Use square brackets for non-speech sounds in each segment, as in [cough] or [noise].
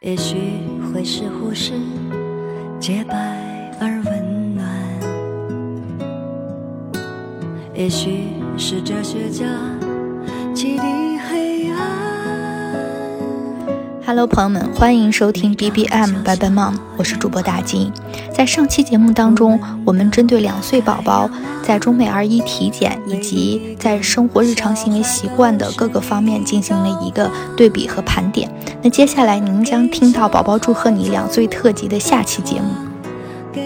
也许会是护士，洁白而温暖；也许是哲学家，启迪 Hello，朋友们，欢迎收听 BBM Bye Bye Mom，我是主播大金。在上期节目当中，我们针对两岁宝宝在中美儿医体检以及在生活日常行为习惯的各个方面进行了一个对比和盘点。那接下来您将听到《宝宝祝贺你两岁特辑》的下期节目。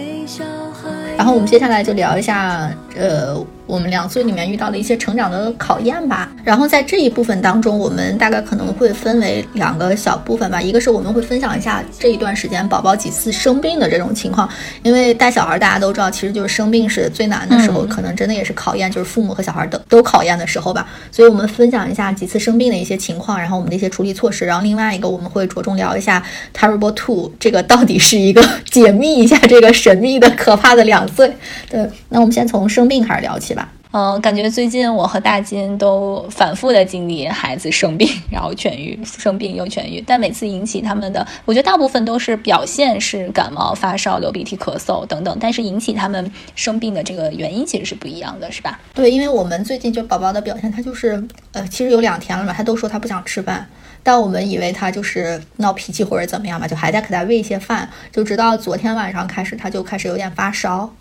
然后我们接下来就聊一下，呃。我们两岁里面遇到的一些成长的考验吧，然后在这一部分当中，我们大概可能会分为两个小部分吧。一个是我们会分享一下这一段时间宝宝几次生病的这种情况，因为带小孩大家都知道，其实就是生病是最难的时候，可能真的也是考验，就是父母和小孩都都考验的时候吧。所以我们分享一下几次生病的一些情况，然后我们的一些处理措施。然后另外一个我们会着重聊一下 Terrible Two 这个到底是一个 [laughs] 解密一下这个神秘的可怕的两岁。对，那我们先从生病开始聊起。嗯，感觉最近我和大金都反复的经历孩子生病，[laughs] 然后痊愈，生病又痊愈。但每次引起他们的，我觉得大部分都是表现是感冒、发烧、流鼻涕、咳嗽等等，但是引起他们生病的这个原因其实是不一样的，是吧？对，因为我们最近就宝宝的表现，他就是呃，其实有两天了嘛，他都说他不想吃饭，但我们以为他就是闹脾气或者怎么样嘛，就还在给他喂一些饭，就直到昨天晚上开始，他就开始有点发烧。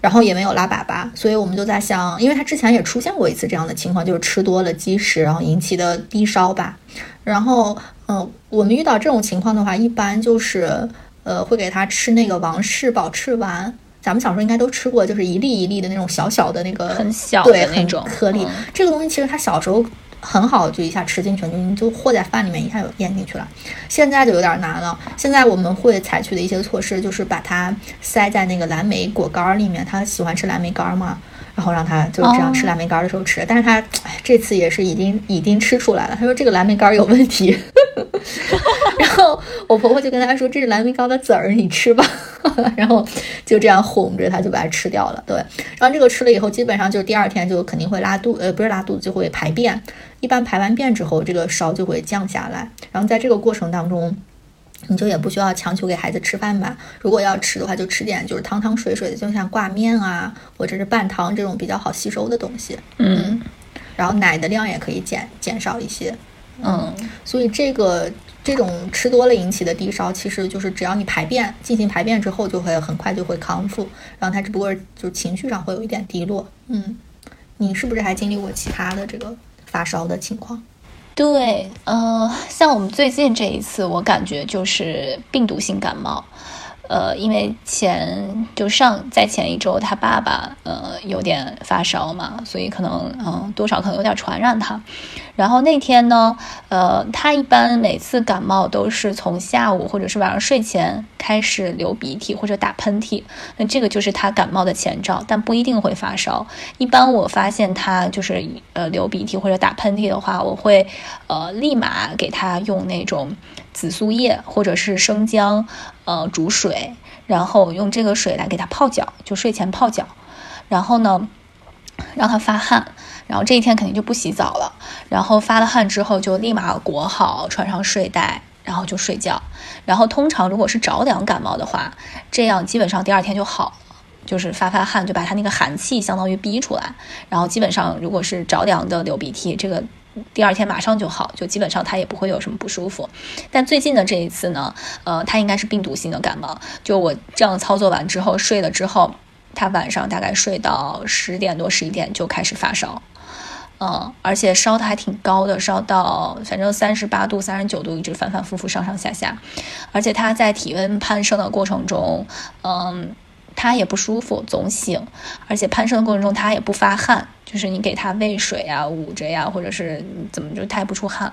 然后也没有拉粑粑，所以我们就在想，因为他之前也出现过一次这样的情况，就是吃多了积食，然后引起的低烧吧。然后，嗯，我们遇到这种情况的话，一般就是，呃，会给他吃那个王氏保赤丸，咱们小时候应该都吃过，就是一粒一粒的那种小小的那个很小的那种颗粒。这个东西其实他小时候。很好，就一下吃进去，就你就和在饭里面，一下就咽进去了。现在就有点难了。现在我们会采取的一些措施，就是把它塞在那个蓝莓果干里面。他喜欢吃蓝莓干嘛，然后让他就这样吃蓝莓干的时候吃。但是他这次也是已经已经吃出来了。他说这个蓝莓干有问题。[laughs] 然后我婆婆就跟他说：“这是蓝莓干的籽儿，你吃吧。[laughs] ”然后就这样哄着他，就把它吃掉了。对，然后这个吃了以后，基本上就是第二天就肯定会拉肚，呃，不是拉肚子，就会排便。一般排完便之后，这个烧就会降下来。然后在这个过程当中，你就也不需要强求给孩子吃饭吧。如果要吃的话，就吃点就是汤汤水水的，就像挂面啊，或者是拌汤这种比较好吸收的东西。嗯，然后奶的量也可以减减少一些。嗯，所以这个这种吃多了引起的低烧，其实就是只要你排便进行排便之后，就会很快就会康复。然后他只不过就是情绪上会有一点低落。嗯，你是不是还经历过其他的这个？发烧的情况，对，呃，像我们最近这一次，我感觉就是病毒性感冒。呃，因为前就上在前一周，他爸爸呃有点发烧嘛，所以可能嗯多少可能有点传染他。然后那天呢，呃，他一般每次感冒都是从下午或者是晚上睡前开始流鼻涕或者打喷嚏，那这个就是他感冒的前兆，但不一定会发烧。一般我发现他就是呃流鼻涕或者打喷嚏的话，我会呃立马给他用那种。紫苏叶或者是生姜，呃，煮水，然后用这个水来给他泡脚，就睡前泡脚，然后呢，让他发汗，然后这一天肯定就不洗澡了，然后发了汗之后就立马裹好，穿上睡袋，然后就睡觉。然后通常如果是着凉感冒的话，这样基本上第二天就好了，就是发发汗就把他那个寒气相当于逼出来，然后基本上如果是着凉的流鼻涕，这个。第二天马上就好，就基本上他也不会有什么不舒服。但最近的这一次呢，呃，他应该是病毒性的感冒。就我这样操作完之后，睡了之后，他晚上大概睡到十点多、十一点就开始发烧，嗯，而且烧的还挺高的，烧到反正三十八度、三十九度，一直反反复复上上下下。而且他在体温攀升的过程中，嗯，他也不舒服，总醒，而且攀升的过程中他也不发汗。就是你给他喂水呀、捂着呀，或者是怎么，就他也不出汗，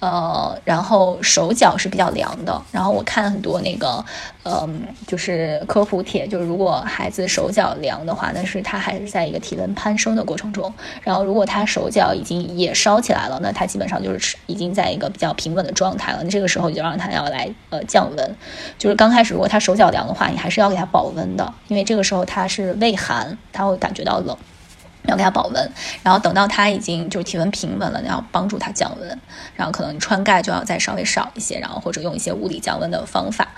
呃，然后手脚是比较凉的。然后我看很多那个，嗯，就是科普帖，就是如果孩子手脚凉的话，那是他还是在一个体温攀升的过程中。然后如果他手脚已经也烧起来了，那他基本上就是已经在一个比较平稳的状态了。那这个时候你就让他要来呃降温。就是刚开始如果他手脚凉的话，你还是要给他保温的，因为这个时候他是畏寒，他会感觉到冷。要给他保温，然后等到他已经就是体温平稳了，你要帮助他降温，然后可能穿盖就要再稍微少一些，然后或者用一些物理降温的方法，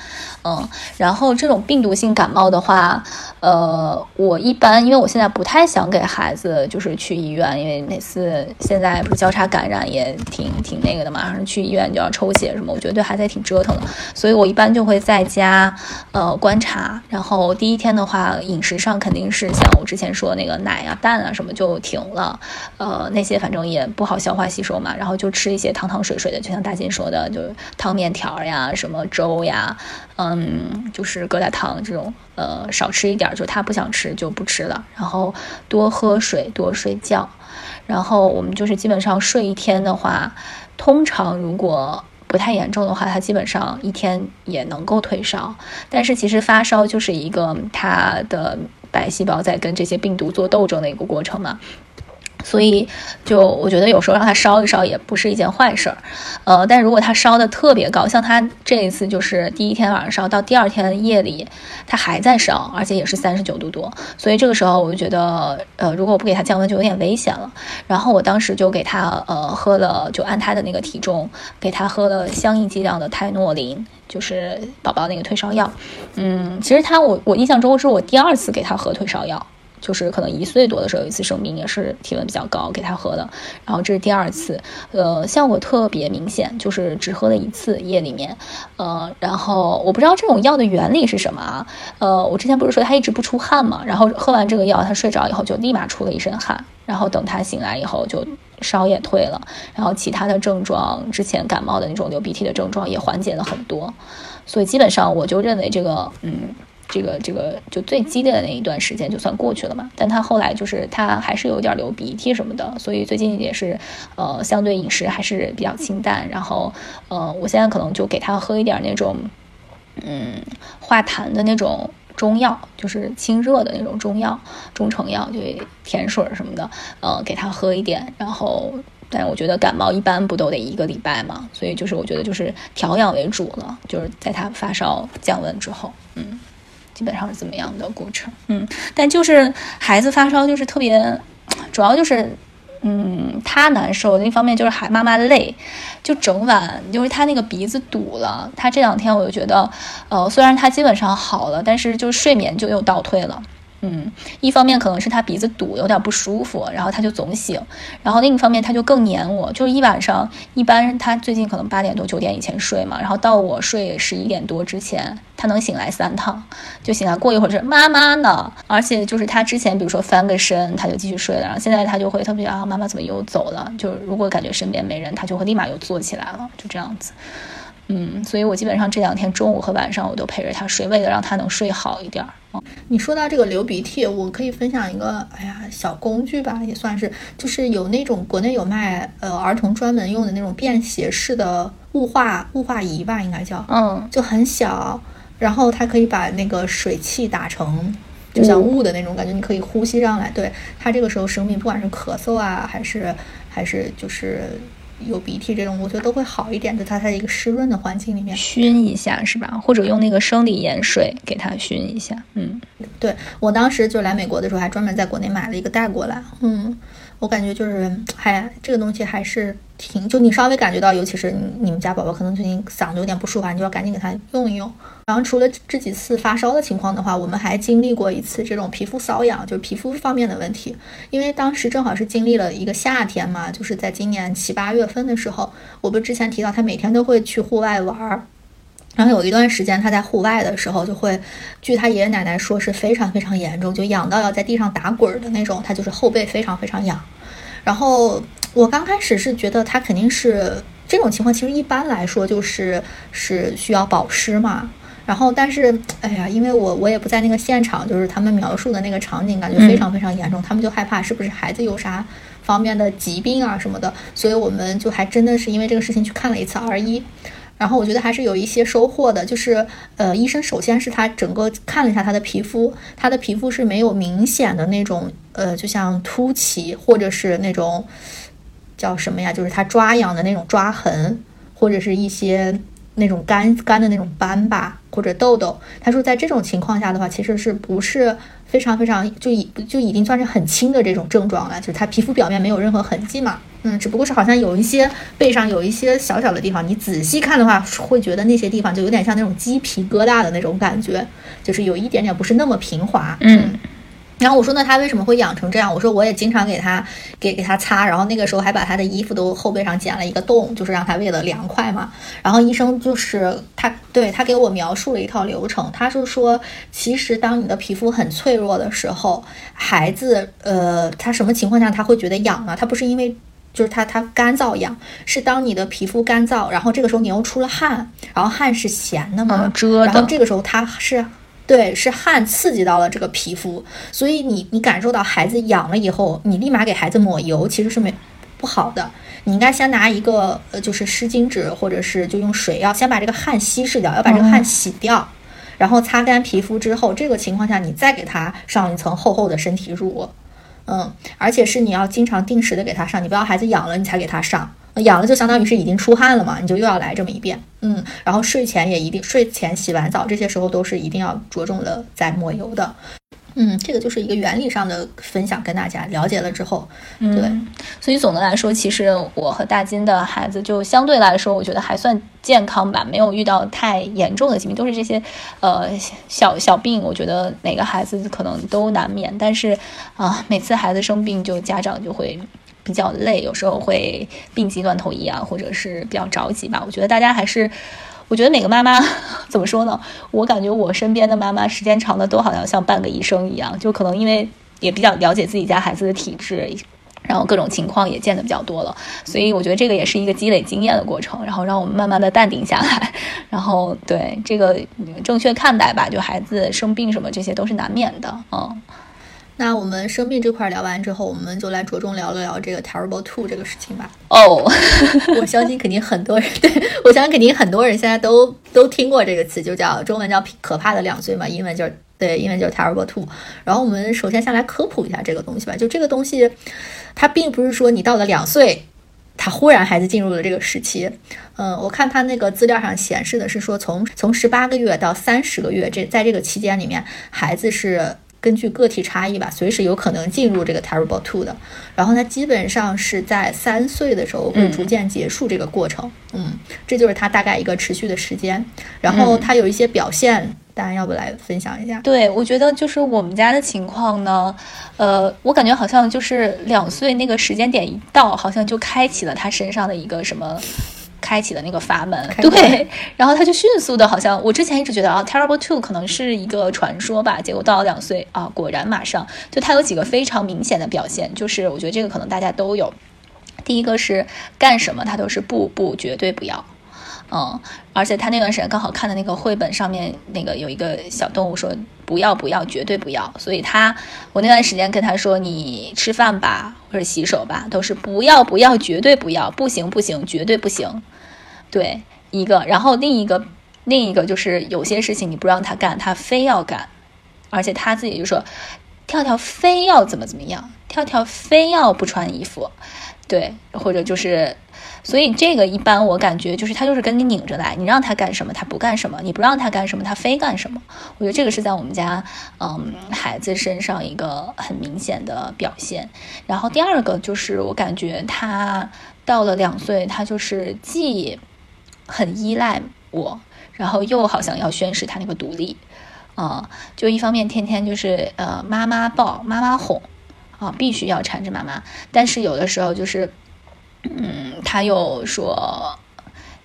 嗯，然后这种病毒性感冒的话，呃，我一般因为我现在不太想给孩子就是去医院，因为每次现在不是交叉感染也挺挺那个的嘛，然后去医院就要抽血什么，我觉得对孩子也挺折腾的，所以我一般就会在家呃观察，然后第一天的话饮食上肯定是像我之前说那个奶啊蛋啊。什么就停了，呃，那些反正也不好消化吸收嘛，然后就吃一些汤汤水水的，就像大金说的，就是汤面条呀，什么粥呀，嗯，就是疙瘩汤这种，呃，少吃一点，就他不想吃就不吃了，然后多喝水，多睡觉，然后我们就是基本上睡一天的话，通常如果不太严重的话，他基本上一天也能够退烧，但是其实发烧就是一个他的。白细胞在跟这些病毒做斗争的一个过程嘛，所以就我觉得有时候让他烧一烧也不是一件坏事儿，呃，但如果他烧的特别高，像他这一次就是第一天晚上烧到第二天夜里他还在烧，而且也是三十九度多，所以这个时候我就觉得，呃，如果我不给他降温就有点危险了。然后我当时就给他呃喝了，就按他的那个体重给他喝了相应剂量的泰诺林。就是宝宝那个退烧药，嗯，其实他我我印象中是我第二次给他喝退烧药，就是可能一岁多的时候有一次生病也是体温比较高给他喝的，然后这是第二次，呃，效果特别明显，就是只喝了一次夜里面，呃，然后我不知道这种药的原理是什么啊，呃，我之前不是说他一直不出汗嘛，然后喝完这个药他睡着以后就立马出了一身汗，然后等他醒来以后就。烧也退了，然后其他的症状，之前感冒的那种流鼻涕的症状也缓解了很多，所以基本上我就认为这个，嗯，这个这个就最激烈的那一段时间就算过去了嘛。但他后来就是他还是有点流鼻涕什么的，所以最近也是，呃，相对饮食还是比较清淡。然后，呃，我现在可能就给他喝一点那种，嗯，化痰的那种。中药就是清热的那种中药，中成药就甜水什么的，呃，给他喝一点。然后，但我觉得感冒一般不都得一个礼拜嘛，所以就是我觉得就是调养为主了，就是在他发烧降温之后，嗯，基本上是怎么样的过程？嗯，但就是孩子发烧就是特别，主要就是。嗯，他难受，另一方面就是还妈妈累，就整晚因为他那个鼻子堵了。他这两天我就觉得，呃，虽然他基本上好了，但是就睡眠就又倒退了。嗯，一方面可能是他鼻子堵有点不舒服，然后他就总醒，然后另一方面他就更黏我，就是一晚上，一般他最近可能八点多九点以前睡嘛，然后到我睡十一点多之前，他能醒来三趟，就醒来过一会儿是妈妈呢，而且就是他之前比如说翻个身他就继续睡了，然后现在他就会特别啊妈妈怎么又走了，就如果感觉身边没人，他就会立马又坐起来了，就这样子。嗯，所以我基本上这两天中午和晚上我都陪着他睡，为了让他能睡好一点儿。你说到这个流鼻涕，我可以分享一个，哎呀，小工具吧，也算是，就是有那种国内有卖，呃，儿童专门用的那种便携式的雾化雾化仪吧，应该叫，嗯，就很小，然后它可以把那个水汽打成，就像雾的那种感觉，你可以呼吸上来。对它这个时候生病，不管是咳嗽啊，还是还是就是。有鼻涕这种，我觉得都会好一点，就它在一个湿润的环境里面熏一下，是吧？或者用那个生理盐水给它熏一下。嗯，对我当时就来美国的时候，还专门在国内买了一个带过来。嗯，我感觉就是，还这个东西还是。挺，就你稍微感觉到，尤其是你你们家宝宝可能最近嗓子有点不舒服，你就要赶紧给他用一用。然后除了这几次发烧的情况的话，我们还经历过一次这种皮肤瘙痒，就是皮肤方面的问题。因为当时正好是经历了一个夏天嘛，就是在今年七八月份的时候，我不之前提到他每天都会去户外玩儿，然后有一段时间他在户外的时候就会，据他爷爷奶奶说是非常非常严重，就痒到要在地上打滚的那种，他就是后背非常非常痒，然后。我刚开始是觉得他肯定是这种情况，其实一般来说就是是需要保湿嘛。然后，但是，哎呀，因为我我也不在那个现场，就是他们描述的那个场景，感觉非常非常严重，他们就害怕是不是孩子有啥方面的疾病啊什么的，所以我们就还真的是因为这个事情去看了一次儿医。然后我觉得还是有一些收获的，就是呃，医生首先是他整个看了一下他的皮肤，他的皮肤是没有明显的那种呃，就像凸起或者是那种。叫什么呀？就是他抓痒的那种抓痕，或者是一些那种干干的那种斑吧，或者痘痘。他说，在这种情况下的话，其实是不是非常非常就已就已经算是很轻的这种症状了，就是它皮肤表面没有任何痕迹嘛。嗯，只不过是好像有一些背上有一些小小的地方，你仔细看的话，会觉得那些地方就有点像那种鸡皮疙瘩的那种感觉，就是有一点点不是那么平滑。嗯。然后我说，那他为什么会痒成这样？我说我也经常给他给给他擦，然后那个时候还把他的衣服都后背上剪了一个洞，就是让他为了凉快嘛。然后医生就是他对他给我描述了一套流程，他是说，其实当你的皮肤很脆弱的时候，孩子呃，他什么情况下他会觉得痒呢？他不是因为就是他他干燥痒，是当你的皮肤干燥，然后这个时候你又出了汗，然后汗是咸的嘛，遮然后这个时候他是。对，是汗刺激到了这个皮肤，所以你你感受到孩子痒了以后，你立马给孩子抹油，其实是没不好的。你应该先拿一个呃，就是湿巾纸，或者是就用水，要先把这个汗稀释掉，要把这个汗洗掉，然后擦干皮肤之后，这个情况下你再给他上一层厚厚的身体乳，嗯，而且是你要经常定时的给他上，你不要孩子痒了你才给他上。痒了就相当于是已经出汗了嘛，你就又要来这么一遍，嗯，然后睡前也一定，睡前洗完澡这些时候都是一定要着重的在抹油的，嗯，这个就是一个原理上的分享，跟大家了解了之后，对，所以总的来说，其实我和大金的孩子就相对来说，我觉得还算健康吧，没有遇到太严重的疾病，都是这些呃小小病，我觉得哪个孩子可能都难免，但是啊，每次孩子生病，就家长就会。比较累，有时候会病急乱投医啊，或者是比较着急吧。我觉得大家还是，我觉得每个妈妈 [laughs] 怎么说呢？我感觉我身边的妈妈时间长的都好像像半个医生一样，就可能因为也比较了解自己家孩子的体质，然后各种情况也见的比较多了，所以我觉得这个也是一个积累经验的过程，然后让我们慢慢的淡定下来，[laughs] 然后对这个正确看待吧，就孩子生病什么这些都是难免的，嗯。那我们生病这块聊完之后，我们就来着重聊了聊这个 terrible two 这个事情吧。哦，[laughs] 我相信肯定很多人，对我相信肯定很多人现在都都听过这个词，就叫中文叫可怕的两岁嘛，英文就是对，英文就是 terrible two。然后我们首先先来科普一下这个东西吧，就这个东西，它并不是说你到了两岁，他忽然孩子进入了这个时期。嗯，我看他那个资料上显示的是说，从从十八个月到三十个月这在这个期间里面，孩子是。根据个体差异吧，随时有可能进入这个 terrible two 的。然后它基本上是在三岁的时候会逐渐结束这个过程。嗯，这就是它大概一个持续的时间。然后它有一些表现，大家要不来分享一下？对，我觉得就是我们家的情况呢，呃，我感觉好像就是两岁那个时间点一到，好像就开启了他身上的一个什么。开启的那个阀门，对，[laughs] 然后他就迅速的，好像我之前一直觉得啊，terrible two 可能是一个传说吧，结果到了两岁啊，果然马上。就他有几个非常明显的表现，就是我觉得这个可能大家都有。第一个是干什么他都是不不绝对不要，嗯，而且他那段时间刚好看的那个绘本上面那个有一个小动物说不要不要绝对不要，所以他我那段时间跟他说你吃饭吧或者洗手吧都是不要不要绝对不要不行不行绝对不行。对一个，然后另一个，另一个就是有些事情你不让他干，他非要干，而且他自己就说，跳跳非要怎么怎么样，跳跳非要不穿衣服，对，或者就是，所以这个一般我感觉就是他就是跟你拧着来，你让他干什么他不干什么，你不让他干什么他非干什么。我觉得这个是在我们家嗯孩子身上一个很明显的表现。然后第二个就是我感觉他到了两岁，他就是既很依赖我，然后又好像要宣示他那个独立，啊，就一方面天天就是呃妈妈抱妈妈哄，啊必须要缠着妈妈，但是有的时候就是，嗯他又说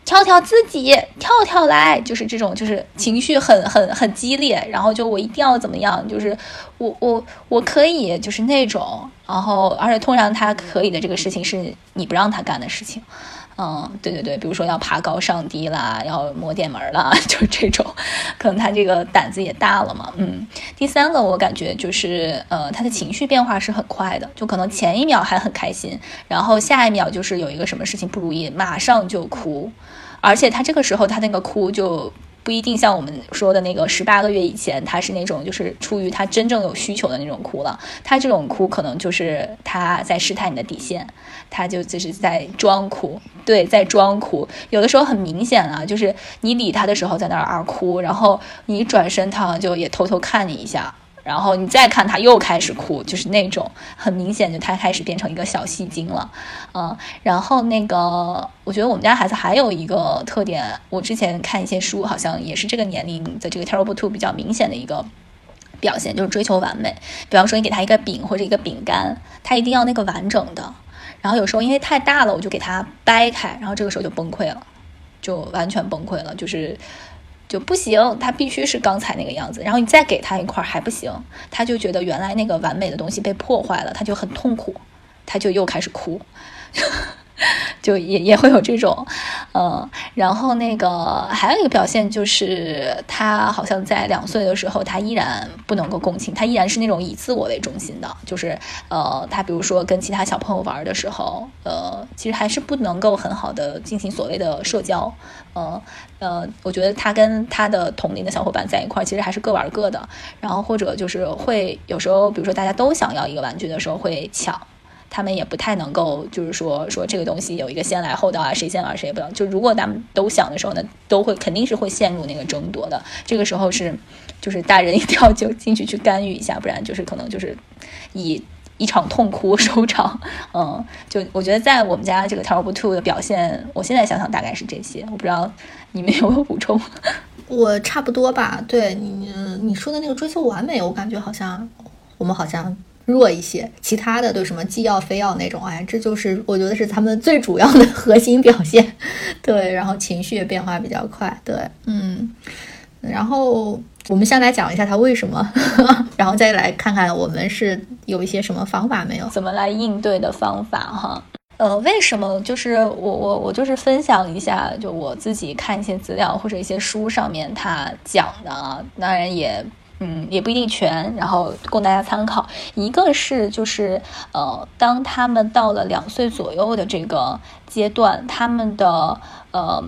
跳跳自己跳跳来，就是这种就是情绪很很很激烈，然后就我一定要怎么样，就是我我我可以就是那种，然后而且通常他可以的这个事情是你不让他干的事情。嗯，对对对，比如说要爬高上低啦，要摸电门啦，[laughs] 就这种，可能他这个胆子也大了嘛。嗯，第三个我感觉就是，呃，他的情绪变化是很快的，就可能前一秒还很开心，然后下一秒就是有一个什么事情不如意，马上就哭，而且他这个时候他那个哭就。不一定像我们说的那个十八个月以前，他是那种就是出于他真正有需求的那种哭了。他这种哭可能就是他在试探你的底线，他就就是在装哭，对，在装哭。有的时候很明显啊，就是你理他的时候在那儿哭，然后你转身，他就也偷偷看你一下。然后你再看他又开始哭，就是那种很明显，就他开始变成一个小戏精了，嗯，然后那个我觉得我们家孩子还有一个特点，我之前看一些书，好像也是这个年龄的这个 terrible two 比较明显的一个表现，就是追求完美。比方说你给他一个饼或者一个饼干，他一定要那个完整的。然后有时候因为太大了，我就给他掰开，然后这个时候就崩溃了，就完全崩溃了，就是。就不行，他必须是刚才那个样子。然后你再给他一块还不行，他就觉得原来那个完美的东西被破坏了，他就很痛苦，他就又开始哭。[laughs] [laughs] 就也也会有这种，嗯，然后那个还有一个表现就是，他好像在两岁的时候，他依然不能够共情，他依然是那种以自我为中心的，就是呃，他比如说跟其他小朋友玩的时候，呃，其实还是不能够很好的进行所谓的社交，呃呃，我觉得他跟他的同龄的小伙伴在一块儿，其实还是各玩各的，然后或者就是会有时候，比如说大家都想要一个玩具的时候会抢。他们也不太能够，就是说说这个东西有一个先来后到啊，谁先玩谁也不能。就如果咱们都想的时候呢，都会肯定是会陷入那个争夺的。这个时候是，就是大人一定要就进去去干预一下，不然就是可能就是以一场痛哭收场。嗯，就我觉得在我们家这个 Terrible Two 的表现，我现在想想大概是这些。我不知道你们有没有补充？[laughs] 我差不多吧。对你你说的那个追求完美，我感觉好像我们好像。弱一些，其他的对什么既要非要那种，哎，这就是我觉得是他们最主要的 [laughs] 核心表现。对，然后情绪也变化比较快。对，嗯，然后我们先来讲一下他为什么，然后再来看看我们是有一些什么方法没有，怎么来应对的方法哈。呃，为什么？就是我我我就是分享一下，就我自己看一些资料或者一些书上面他讲的啊，当然也。嗯，也不一定全，然后供大家参考。一个是就是，呃，当他们到了两岁左右的这个阶段，他们的呃，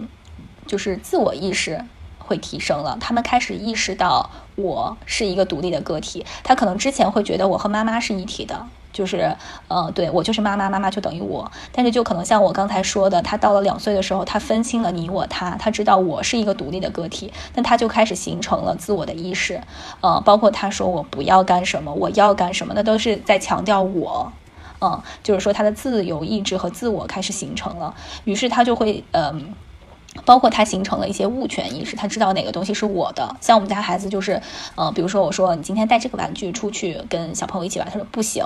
就是自我意识会提升了，他们开始意识到我是一个独立的个体。他可能之前会觉得我和妈妈是一体的。就是，呃，对我就是妈妈，妈妈就等于我。但是就可能像我刚才说的，他到了两岁的时候，他分清了你我他，他知道我是一个独立的个体，那他就开始形成了自我的意识。呃，包括他说我不要干什么，我要干什么，那都是在强调我。嗯，就是说他的自由意志和自我开始形成了，于是他就会，嗯。包括他形成了一些物权意识，他知道哪个东西是我的。像我们家孩子就是，呃，比如说我说你今天带这个玩具出去跟小朋友一起玩，他说不行，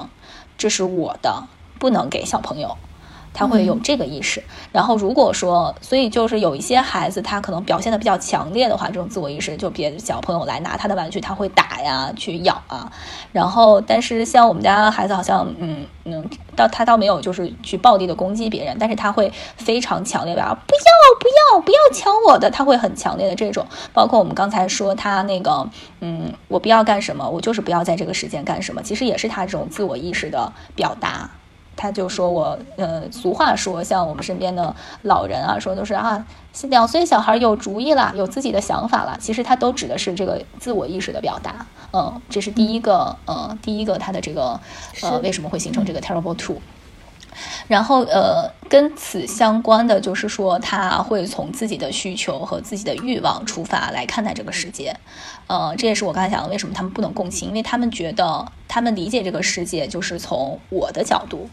这是我的，不能给小朋友。他会有这个意识，然后如果说，所以就是有一些孩子，他可能表现的比较强烈的话，这种自我意识就别小朋友来拿他的玩具，他会打呀，去咬啊。然后，但是像我们家孩子好像，嗯嗯，倒他倒没有就是去暴力的攻击别人，但是他会非常强烈的啊不要不要不要抢我的，他会很强烈的这种。包括我们刚才说他那个，嗯，我不要干什么，我就是不要在这个时间干什么，其实也是他这种自我意识的表达。他就说我，呃，俗话说，像我们身边的老人啊，说都是啊，两岁小孩有主意了，有自己的想法了。其实他都指的是这个自我意识的表达。嗯，这是第一个，呃，第一个他的这个，呃，为什么会形成这个 terrible two？然后，呃，跟此相关的就是说，他会从自己的需求和自己的欲望出发来看待这个世界。呃，这也是我刚才讲的，为什么他们不能共情，因为他们觉得他们理解这个世界就是从我的角度。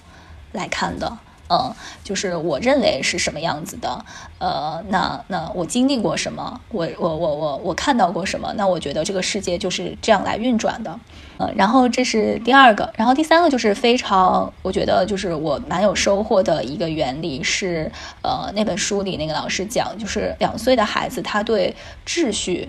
来看的，嗯，就是我认为是什么样子的，呃，那那我经历过什么，我我我我我看到过什么，那我觉得这个世界就是这样来运转的，呃，然后这是第二个，然后第三个就是非常，我觉得就是我蛮有收获的一个原理是，呃，那本书里那个老师讲，就是两岁的孩子他对秩序。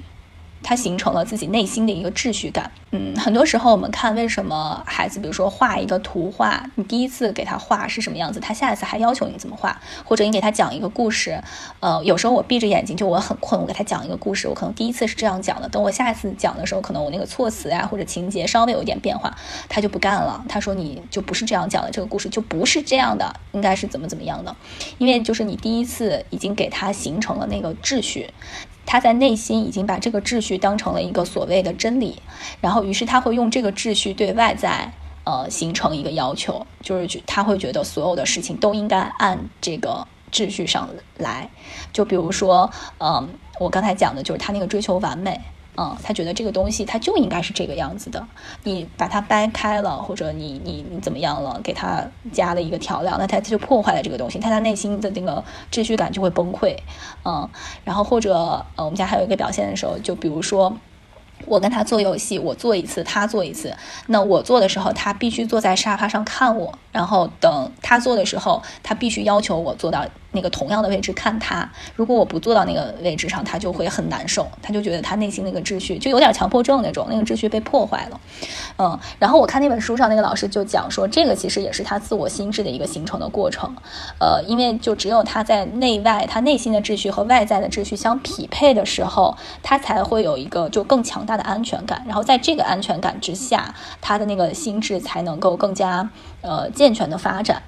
他形成了自己内心的一个秩序感。嗯，很多时候我们看为什么孩子，比如说画一个图画，你第一次给他画是什么样子，他下一次还要求你怎么画，或者你给他讲一个故事，呃，有时候我闭着眼睛就我很困，我给他讲一个故事，我可能第一次是这样讲的，等我下一次讲的时候，可能我那个措辞呀或者情节稍微有一点变化，他就不干了，他说你就不是这样讲的，这个故事就不是这样的，应该是怎么怎么样的，因为就是你第一次已经给他形成了那个秩序。他在内心已经把这个秩序当成了一个所谓的真理，然后于是他会用这个秩序对外在呃形成一个要求，就是他会觉得所有的事情都应该按这个秩序上来。就比如说，嗯，我刚才讲的就是他那个追求完美。嗯，他觉得这个东西他就应该是这个样子的，你把它掰开了，或者你你你怎么样了，给他加了一个调料，那他就破坏了这个东西，他他内心的那个秩序感就会崩溃。嗯，然后或者呃，我们家还有一个表现的时候，就比如说我跟他做游戏，我做一次，他做一次，那我做的时候，他必须坐在沙发上看我，然后等他做的时候，他必须要求我坐到。那个同样的位置看他，如果我不坐到那个位置上，他就会很难受，他就觉得他内心那个秩序就有点强迫症那种，那个秩序被破坏了，嗯。然后我看那本书上那个老师就讲说，这个其实也是他自我心智的一个形成的过程，呃，因为就只有他在内外他内心的秩序和外在的秩序相匹配的时候，他才会有一个就更强大他的安全感，然后在这个安全感之下，他的那个心智才能够更加呃健全的发展。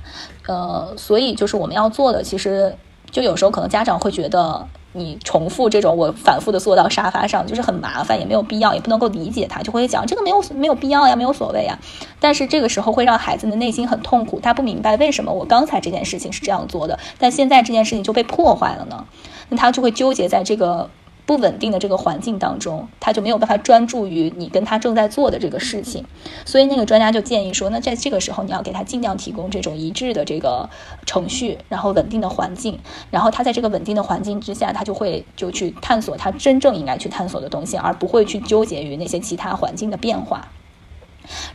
呃，所以就是我们要做的，其实就有时候可能家长会觉得你重复这种我反复的坐到沙发上，就是很麻烦，也没有必要，也不能够理解他，就会讲这个没有没有必要呀，没有所谓呀。但是这个时候会让孩子的内心很痛苦，他不明白为什么我刚才这件事情是这样做的，但现在这件事情就被破坏了呢？那他就会纠结在这个。不稳定的这个环境当中，他就没有办法专注于你跟他正在做的这个事情，所以那个专家就建议说，那在这个时候你要给他尽量提供这种一致的这个程序，然后稳定的环境，然后他在这个稳定的环境之下，他就会就去探索他真正应该去探索的东西，而不会去纠结于那些其他环境的变化。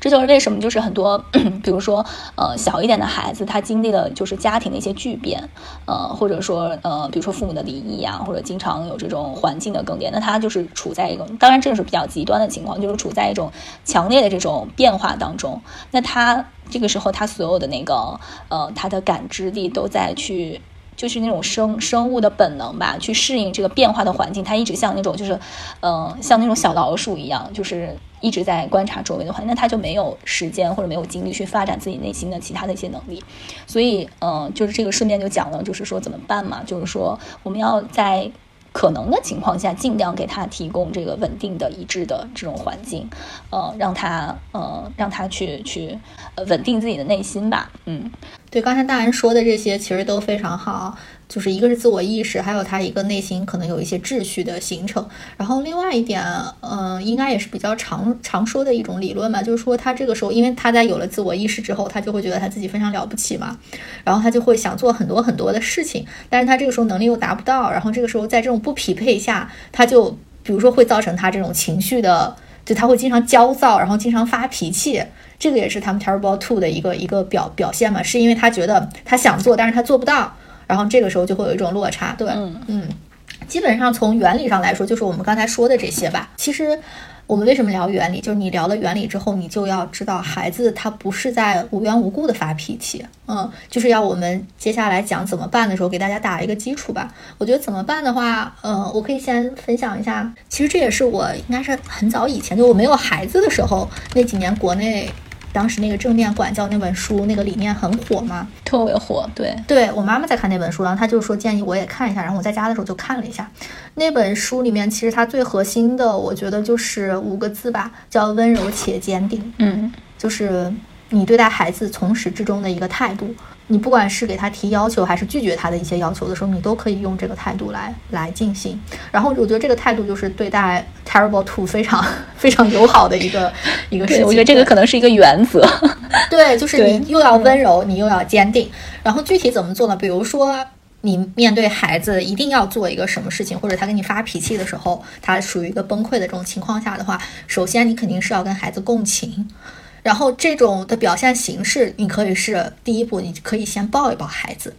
这就是为什么，就是很多，[clears throat] 比如说，呃，小一点的孩子，他经历了就是家庭的一些巨变，呃，或者说，呃，比如说父母的离异啊，或者经常有这种环境的更迭，那他就是处在一个，当然这是比较极端的情况，就是处在一种强烈的这种变化当中。那他这个时候，他所有的那个，呃，他的感知力都在去。就是那种生生物的本能吧，去适应这个变化的环境。它一直像那种，就是，嗯，像那种小老鼠一样，就是一直在观察周围的环境。那它就没有时间或者没有精力去发展自己内心的其他的一些能力。所以，嗯，就是这个顺便就讲了，就是说怎么办嘛？就是说我们要在。可能的情况下，尽量给他提供这个稳定的、一致的这种环境，呃，让他呃，让他去去呃稳定自己的内心吧。嗯，对，刚才大人说的这些其实都非常好。就是一个是自我意识，还有他一个内心可能有一些秩序的形成。然后另外一点，嗯，应该也是比较常常说的一种理论吧，就是说他这个时候，因为他在有了自我意识之后，他就会觉得他自己非常了不起嘛，然后他就会想做很多很多的事情，但是他这个时候能力又达不到，然后这个时候在这种不匹配下，他就比如说会造成他这种情绪的，就他会经常焦躁，然后经常发脾气，这个也是他们 terrible two 的一个一个表表现嘛，是因为他觉得他想做，但是他做不到。然后这个时候就会有一种落差，对，嗯，基本上从原理上来说，就是我们刚才说的这些吧。其实我们为什么聊原理，就是你聊了原理之后，你就要知道孩子他不是在无缘无故的发脾气，嗯，就是要我们接下来讲怎么办的时候，给大家打一个基础吧。我觉得怎么办的话，嗯，我可以先分享一下。其实这也是我应该是很早以前，就我没有孩子的时候那几年国内。当时那个正面管教那本书，那个理念很火嘛，特别火。对，对我妈妈在看那本书，然后她就说建议我也看一下，然后我在家的时候就看了一下。那本书里面其实它最核心的，我觉得就是五个字吧，叫温柔且坚定。嗯，就是你对待孩子从始至终的一个态度。你不管是给他提要求，还是拒绝他的一些要求的时候，你都可以用这个态度来来进行。然后我觉得这个态度就是对待 terrible two 非常 [laughs] 非常友好的一个一个事情。我觉得这个可能是一个原则。对，就是你又要温柔，你又要坚定。然后具体怎么做呢？比如说你面对孩子一定要做一个什么事情，或者他跟你发脾气的时候，他属于一个崩溃的这种情况下的话，首先你肯定是要跟孩子共情。然后这种的表现形式，你可以是第一步，你可以先抱一抱孩子。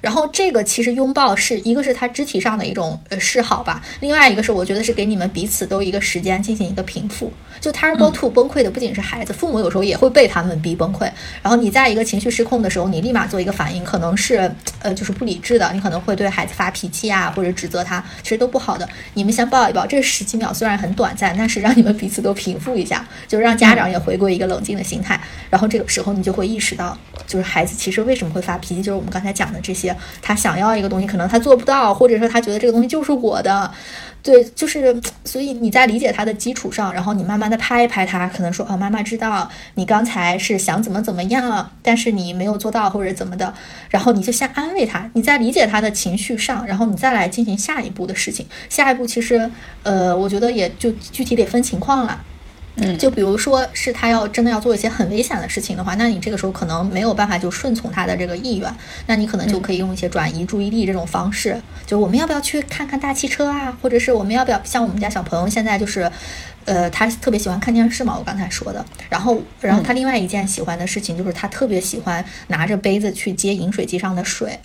然后这个其实拥抱是一个是他肢体上的一种呃示好吧，另外一个是我觉得是给你们彼此都一个时间进行一个平复。就 terrible two 崩溃的不仅是孩子，父母有时候也会被他们逼崩溃。然后你在一个情绪失控的时候，你立马做一个反应，可能是呃就是不理智的，你可能会对孩子发脾气啊，或者指责他，其实都不好的。你们先抱一抱，这十几秒虽然很短暂，但是让你们彼此都平复一下，就是让家长也回归一个冷静的心态。然后这个时候你就会意识到，就是孩子其实为什么会发脾气，就是我们刚才讲的这些。他想要一个东西，可能他做不到，或者说他觉得这个东西就是我的，对，就是所以你在理解他的基础上，然后你慢慢的拍一拍他，可能说哦，妈妈知道你刚才是想怎么怎么样，但是你没有做到或者怎么的，然后你就先安慰他，你在理解他的情绪上，然后你再来进行下一步的事情。下一步其实，呃，我觉得也就具体得分情况了。嗯，就比如说是他要真的要做一些很危险的事情的话，那你这个时候可能没有办法就顺从他的这个意愿，那你可能就可以用一些转移注意力这种方式，就我们要不要去看看大汽车啊，或者是我们要不要像我们家小朋友现在就是，呃，他特别喜欢看电视嘛，我刚才说的，然后然后他另外一件喜欢的事情就是他特别喜欢拿着杯子去接饮水机上的水。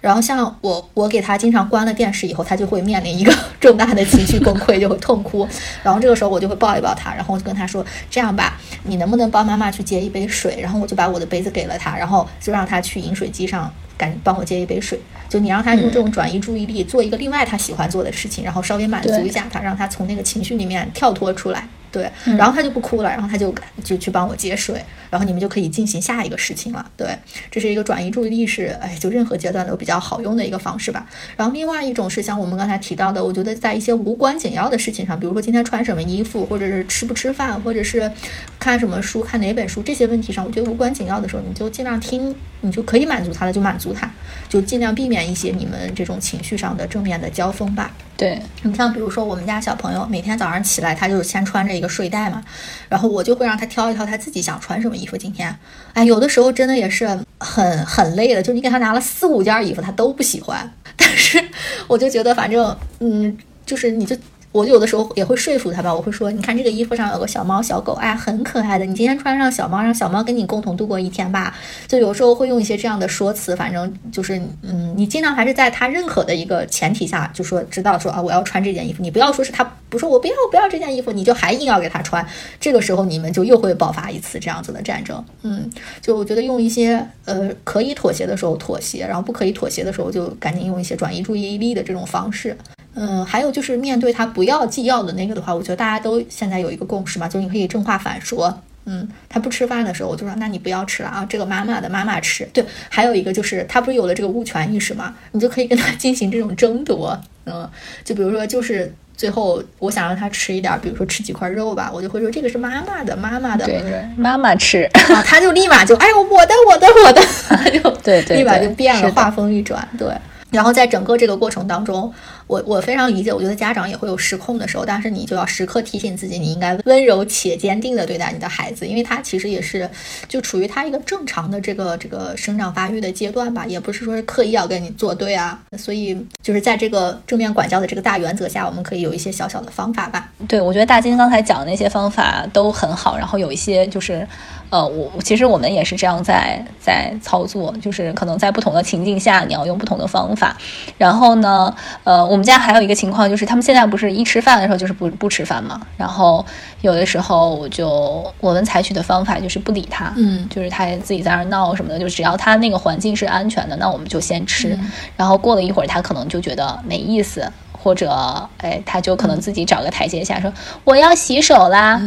然后像我，我给他经常关了电视以后，他就会面临一个重大的情绪崩溃，就会痛哭。然后这个时候我就会抱一抱他，然后我就跟他说：“这样吧，你能不能帮妈妈去接一杯水？”然后我就把我的杯子给了他，然后就让他去饮水机上赶帮我接一杯水。就你让他用这种转移注意力，做一个另外他喜欢做的事情，然后稍微满足一下他，让他从那个情绪里面跳脱出来。对，然后他就不哭了，然后他就就去帮我接水，然后你们就可以进行下一个事情了。对，这是一个转移注意力是，哎，就任何阶段都比较好用的一个方式吧。然后另外一种是像我们刚才提到的，我觉得在一些无关紧要的事情上，比如说今天穿什么衣服，或者是吃不吃饭，或者是看什么书、看哪本书这些问题上，我觉得无关紧要的时候，你就尽量听，你就可以满足他的就满足他，就尽量避免一些你们这种情绪上的正面的交锋吧。对你像比如说我们家小朋友每天早上起来，他就是先穿着一个睡袋嘛，然后我就会让他挑一挑他自己想穿什么衣服。今天，哎，有的时候真的也是很很累的，就你给他拿了四五件衣服，他都不喜欢。[laughs] 但是我就觉得反正，嗯，就是你就。我有的时候也会说服他吧，我会说，你看这个衣服上有个小猫小狗，哎，很可爱的。你今天穿上小猫，让小猫跟你共同度过一天吧。就有时候会用一些这样的说辞，反正就是，嗯，你尽量还是在他认可的一个前提下，就说知道说啊，我要穿这件衣服。你不要说是他不说我不要不要这件衣服，你就还硬要给他穿。这个时候你们就又会爆发一次这样子的战争。嗯，就我觉得用一些呃可以妥协的时候妥协，然后不可以妥协的时候就赶紧用一些转移注意力的这种方式。嗯，还有就是面对他不要既要的那个的话，我觉得大家都现在有一个共识嘛，就是你可以正话反说。嗯，他不吃饭的时候，我就说那你不要吃了啊，这个妈妈的妈妈吃。对，还有一个就是他不是有了这个物权意识嘛，你就可以跟他进行这种争夺。嗯，就比如说就是最后我想让他吃一点，比如说吃几块肉吧，我就会说这个是妈妈的，妈妈的，对对，妈妈吃，他就立马就哎呦我的我的我的，就对 [laughs] 对，[laughs] 立马就变了，话锋一转，对。然后在整个这个过程当中，我我非常理解，我觉得家长也会有失控的时候，但是你就要时刻提醒自己，你应该温柔且坚定的对待你的孩子，因为他其实也是就处于他一个正常的这个这个生长发育的阶段吧，也不是说是刻意要跟你作对啊，所以就是在这个正面管教的这个大原则下，我们可以有一些小小的方法吧。对，我觉得大金刚才讲的那些方法都很好，然后有一些就是。呃，我其实我们也是这样在在操作，就是可能在不同的情境下，你要用不同的方法。然后呢，呃，我们家还有一个情况，就是他们现在不是一吃饭的时候就是不不吃饭嘛。然后有的时候我就我们采取的方法就是不理他，嗯，就是他自己在那闹什么的，就只要他那个环境是安全的，那我们就先吃。然后过了一会儿，他可能就觉得没意思。或者，哎，他就可能自己找个台阶下，说我要洗手啦。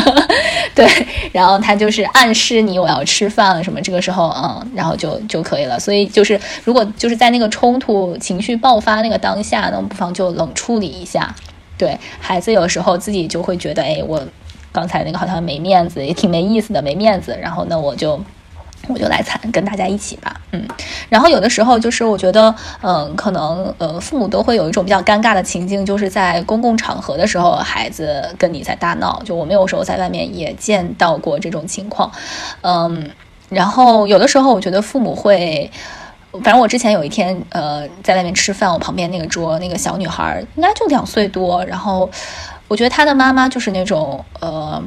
[laughs] 对，然后他就是暗示你我要吃饭了什么，这个时候，嗯，然后就就可以了。所以就是，如果就是在那个冲突情绪爆发那个当下，那不妨就冷处理一下。对孩子有时候自己就会觉得，哎，我刚才那个好像没面子，也挺没意思的，没面子。然后呢，我就。我就来参跟大家一起吧，嗯，然后有的时候就是我觉得，嗯，可能呃父母都会有一种比较尴尬的情境，就是在公共场合的时候，孩子跟你在大闹。就我们有时候在外面也见到过这种情况，嗯，然后有的时候我觉得父母会，反正我之前有一天呃在外面吃饭，我旁边那个桌那个小女孩应该就两岁多，然后我觉得她的妈妈就是那种呃。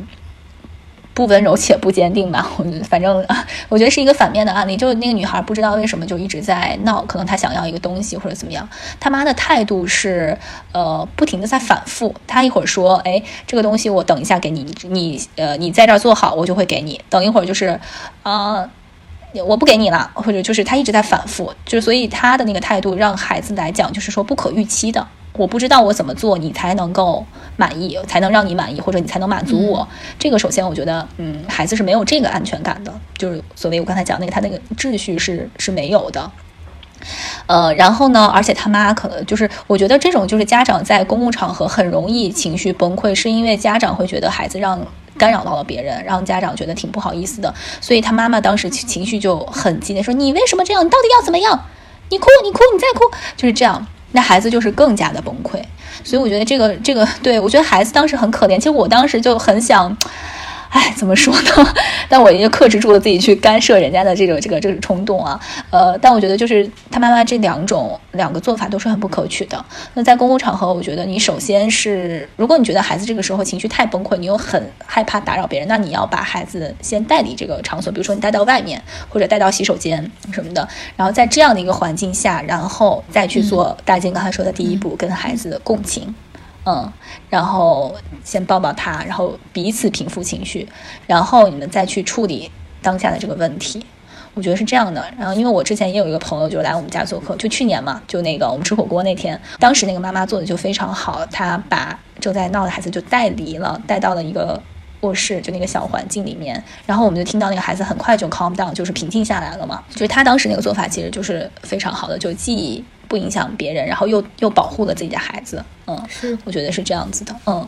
不温柔且不坚定吧，[laughs] 我反正我觉得是一个反面的案例，就是那个女孩不知道为什么就一直在闹，可能她想要一个东西或者怎么样，他妈的态度是呃不停的在反复，他一会儿说哎这个东西我等一下给你，你呃你在这儿坐好我就会给你，等一会儿就是啊我不给你了，或者就是他一直在反复，就是所以他的那个态度让孩子来讲就是说不可预期的。我不知道我怎么做你才能够满意，才能让你满意，或者你才能满足我。这个首先我觉得，嗯，孩子是没有这个安全感的，就是所谓我刚才讲那个他那个秩序是是没有的。呃，然后呢，而且他妈可能就是，我觉得这种就是家长在公共场合很容易情绪崩溃，是因为家长会觉得孩子让干扰到了别人，让家长觉得挺不好意思的，所以他妈妈当时情绪就很激烈，说你为什么这样？你到底要怎么样？你哭，你哭，你再哭，就是这样，那孩子就是更加的崩溃。所以我觉得这个这个，对我觉得孩子当时很可怜。其实我当时就很想。哎，怎么说呢？[laughs] 但我也克制住了自己去干涉人家的这个这个这个冲动啊。呃，但我觉得就是他妈妈这两种两个做法都是很不可取的。那在公共场合，我觉得你首先是，如果你觉得孩子这个时候情绪太崩溃，你又很害怕打扰别人，那你要把孩子先带离这个场所，比如说你带到外面，或者带到洗手间什么的。然后在这样的一个环境下，然后再去做大金刚才说的第一步，跟孩子共情。嗯，然后先抱抱他，然后彼此平复情绪，然后你们再去处理当下的这个问题。我觉得是这样的。然后，因为我之前也有一个朋友就来我们家做客，就去年嘛，就那个我们吃火锅那天，当时那个妈妈做的就非常好，她把正在闹的孩子就带离了，带到了一个卧室，就那个小环境里面。然后我们就听到那个孩子很快就 calm down，就是平静下来了嘛。就是他当时那个做法其实就是非常好的，就既不影响别人，然后又又保护了自己的孩子，嗯，是，我觉得是这样子的，嗯。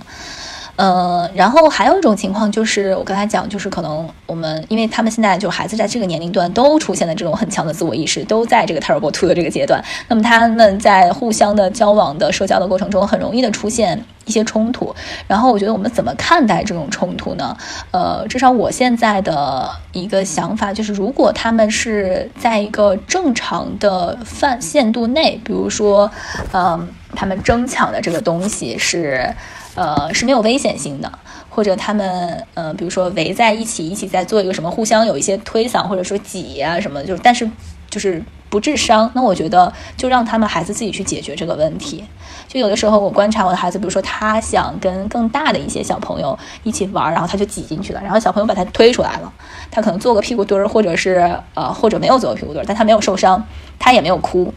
呃，然后还有一种情况就是，我刚才讲，就是可能我们，因为他们现在就孩子在这个年龄段都出现了这种很强的自我意识，都在这个 terrible two 的这个阶段，那么他们在互相的交往的社交的过程中，很容易的出现一些冲突。然后我觉得我们怎么看待这种冲突呢？呃，至少我现在的一个想法就是，如果他们是在一个正常的范限度内，比如说，嗯，他们争抢的这个东西是。呃，是没有危险性的，或者他们呃，比如说围在一起，一起在做一个什么，互相有一些推搡或者说挤啊什么，就是但是就是不致伤。那我觉得就让他们孩子自己去解决这个问题。就有的时候我观察我的孩子，比如说他想跟更大的一些小朋友一起玩，然后他就挤进去了，然后小朋友把他推出来了，他可能做个屁股墩儿，或者是呃或者没有做屁股墩儿，但他没有受伤，他也没有哭。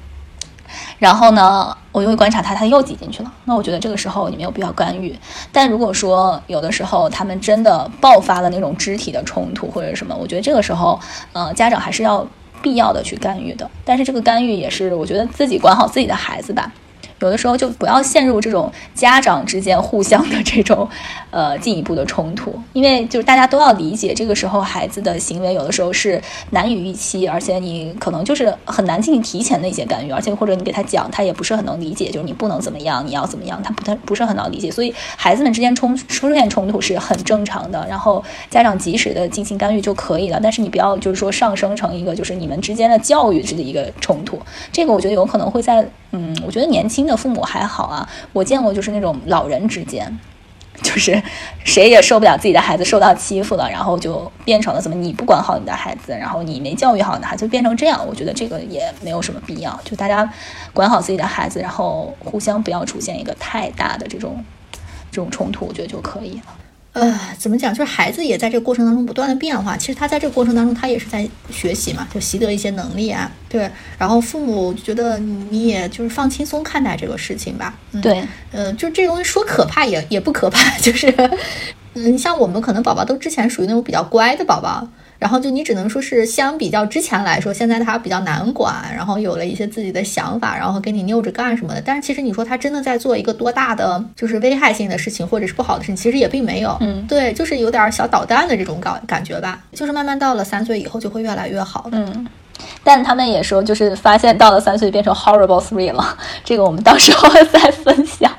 然后呢，我又观察他，他又挤进去了。那我觉得这个时候你没有必要干预。但如果说有的时候他们真的爆发了那种肢体的冲突或者什么，我觉得这个时候，呃，家长还是要必要的去干预的。但是这个干预也是我觉得自己管好自己的孩子吧。有的时候就不要陷入这种家长之间互相的这种，呃，进一步的冲突，因为就是大家都要理解，这个时候孩子的行为有的时候是难以预期，而且你可能就是很难进行提前的一些干预，而且或者你给他讲，他也不是很能理解，就是你不能怎么样，你要怎么样，他不太不是很能理解，所以孩子们之间冲出现冲突是很正常的，然后家长及时的进行干预就可以了，但是你不要就是说上升成一个就是你们之间的教育的一个冲突，这个我觉得有可能会在。嗯，我觉得年轻的父母还好啊。我见过就是那种老人之间，[laughs] 就是谁也受不了自己的孩子受到欺负了，然后就变成了怎么你不管好你的孩子，然后你没教育好你的孩子，变成这样。我觉得这个也没有什么必要，就大家管好自己的孩子，然后互相不要出现一个太大的这种这种冲突，我觉得就可以了。呃，怎么讲？就是孩子也在这个过程当中不断的变化。其实他在这个过程当中，他也是在学习嘛，就习得一些能力啊。对，然后父母觉得你也就是放轻松看待这个事情吧。嗯对，呃，就这东西说可怕也也不可怕，[laughs] 就是，嗯，像我们可能宝宝都之前属于那种比较乖的宝宝。然后就你只能说是相比较之前来说，现在他比较难管，然后有了一些自己的想法，然后给你拗着干什么的。但是其实你说他真的在做一个多大的就是危害性的事情，或者是不好的事情，其实也并没有。嗯，对，就是有点小捣蛋的这种感感觉吧。就是慢慢到了三岁以后就会越来越好。嗯，但他们也说，就是发现到了三岁变成 horrible three 了。这个我们到时候 [laughs] 再分享。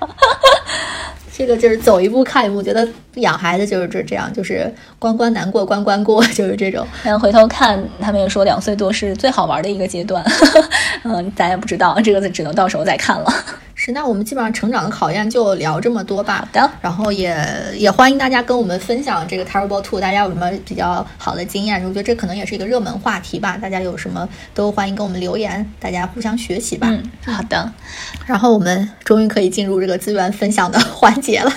这个就是走一步看一步，觉得养孩子就是这这样，就是关关难过关关过，就是这种。[laughs] 但回头看，他们又说两岁多是最好玩的一个阶段，[laughs] 嗯，咱也不知道，这个只能到时候再看了。是，那我们基本上成长的考验就聊这么多吧。好的，然后也也欢迎大家跟我们分享这个 Terrible Two，大家有什么比较好的经验？我觉得这可能也是一个热门话题吧。大家有什么都欢迎跟我们留言，大家互相学习吧。嗯，好的。然后我们终于可以进入这个资源分享的 [laughs] 环节了。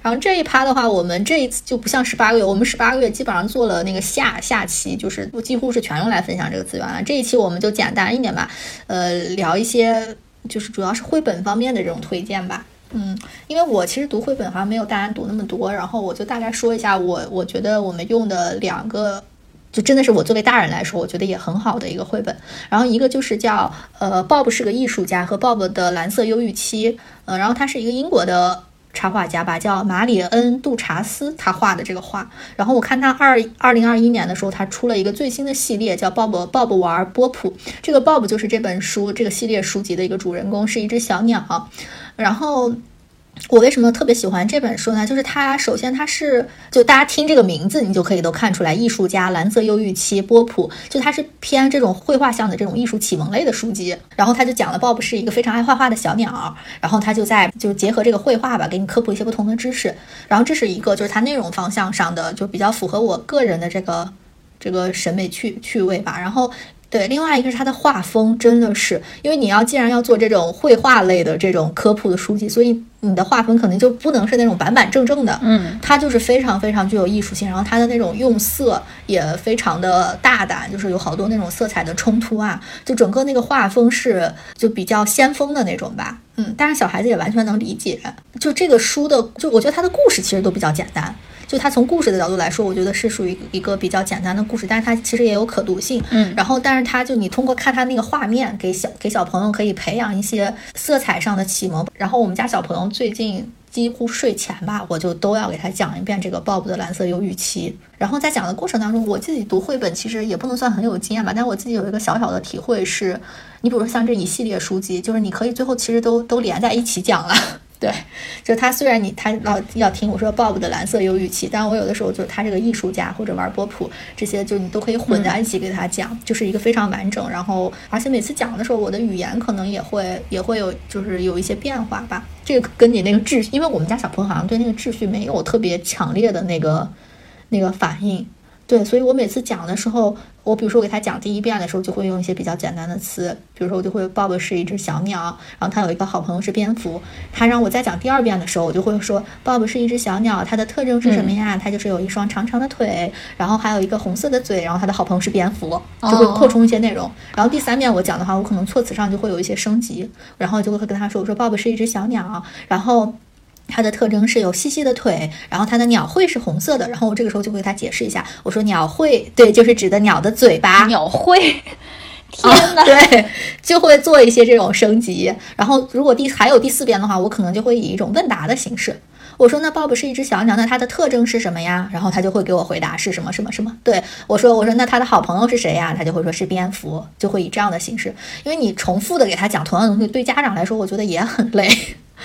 然后这一趴的话，我们这一次就不像十八个月，我们十八个月基本上做了那个下下期，就是几乎是全用来分享这个资源了。这一期我们就简单一点吧，呃，聊一些。就是主要是绘本方面的这种推荐吧，嗯，因为我其实读绘本好像没有大家读那么多，然后我就大概说一下我我觉得我们用的两个就真的是我作为大人来说，我觉得也很好的一个绘本。然后一个就是叫呃，Bob 是个艺术家和 Bob 的蓝色忧郁期，呃，然后它是一个英国的插画家吧，叫马里恩·杜查斯，他画的这个画。然后我看他二二零二一年的时候，他出了一个最新的系列，叫 Bob Bob 玩波普。这个 Bob 就是这本书这个系列书籍的一个主人公，是一只小鸟。然后。我为什么特别喜欢这本书呢？就是它首先它是就大家听这个名字，你就可以都看出来，艺术家蓝色忧郁期波普，就它是偏这种绘画向的这种艺术启蒙类的书籍。然后他就讲了，Bob 是一个非常爱画画的小鸟，然后他就在就结合这个绘画吧，给你科普一些不同的知识。然后这是一个就是它内容方向上的，就比较符合我个人的这个这个审美趣趣味吧。然后。对，另外一个是它的画风，真的是，因为你要既然要做这种绘画类的这种科普的书籍，所以你的画风可能就不能是那种板板正正的，嗯，它就是非常非常具有艺术性，然后它的那种用色也非常的大胆，就是有好多那种色彩的冲突啊，就整个那个画风是就比较先锋的那种吧，嗯，但是小孩子也完全能理解，就这个书的，就我觉得它的故事其实都比较简单。就它从故事的角度来说，我觉得是属于一个比较简单的故事，但是它其实也有可读性。嗯，然后但是它就你通过看它那个画面，给小给小朋友可以培养一些色彩上的启蒙。然后我们家小朋友最近几乎睡前吧，我就都要给他讲一遍这个 Bob 的蓝色忧郁期。然后在讲的过程当中，我自己读绘本其实也不能算很有经验吧，但我自己有一个小小的体会是，你比如说像这一系列书籍，就是你可以最后其实都都连在一起讲了。对，就他虽然你他老要听我说 Bob 的蓝色忧郁期，但我有的时候就是他这个艺术家或者玩波普这些，就你都可以混在一起给他讲，就是一个非常完整。然后而且每次讲的时候，我的语言可能也会也会有就是有一些变化吧。这个跟你那个秩序，因为我们家小朋友好像对那个秩序没有特别强烈的那个那个反应。对，所以我每次讲的时候，我比如说我给他讲第一遍的时候，就会用一些比较简单的词，比如说我就会 Bob 是一只小鸟，然后他有一个好朋友是蝙蝠。他让我再讲第二遍的时候，我就会说 Bob 是一只小鸟，它的特征是什么呀？它就是有一双长长的腿，然后还有一个红色的嘴，然后他的好朋友是蝙蝠，就会扩充一些内容。然后第三遍我讲的话，我可能措辞上就会有一些升级，然后就会跟他说，我说 Bob 是一只小鸟，然后。它的特征是有细细的腿，然后它的鸟喙是红色的，然后我这个时候就会给他解释一下，我说鸟喙对，就是指的鸟的嘴巴。鸟喙，天哪！对，就会做一些这种升级。然后如果第还有第四遍的话，我可能就会以一种问答的形式，我说那 Bob 是一只小鸟，那它的特征是什么呀？然后他就会给我回答是什么什么什么。对我说，我说那他的好朋友是谁呀？他就会说是蝙蝠，就会以这样的形式，因为你重复的给他讲同样的东西，对家长来说，我觉得也很累。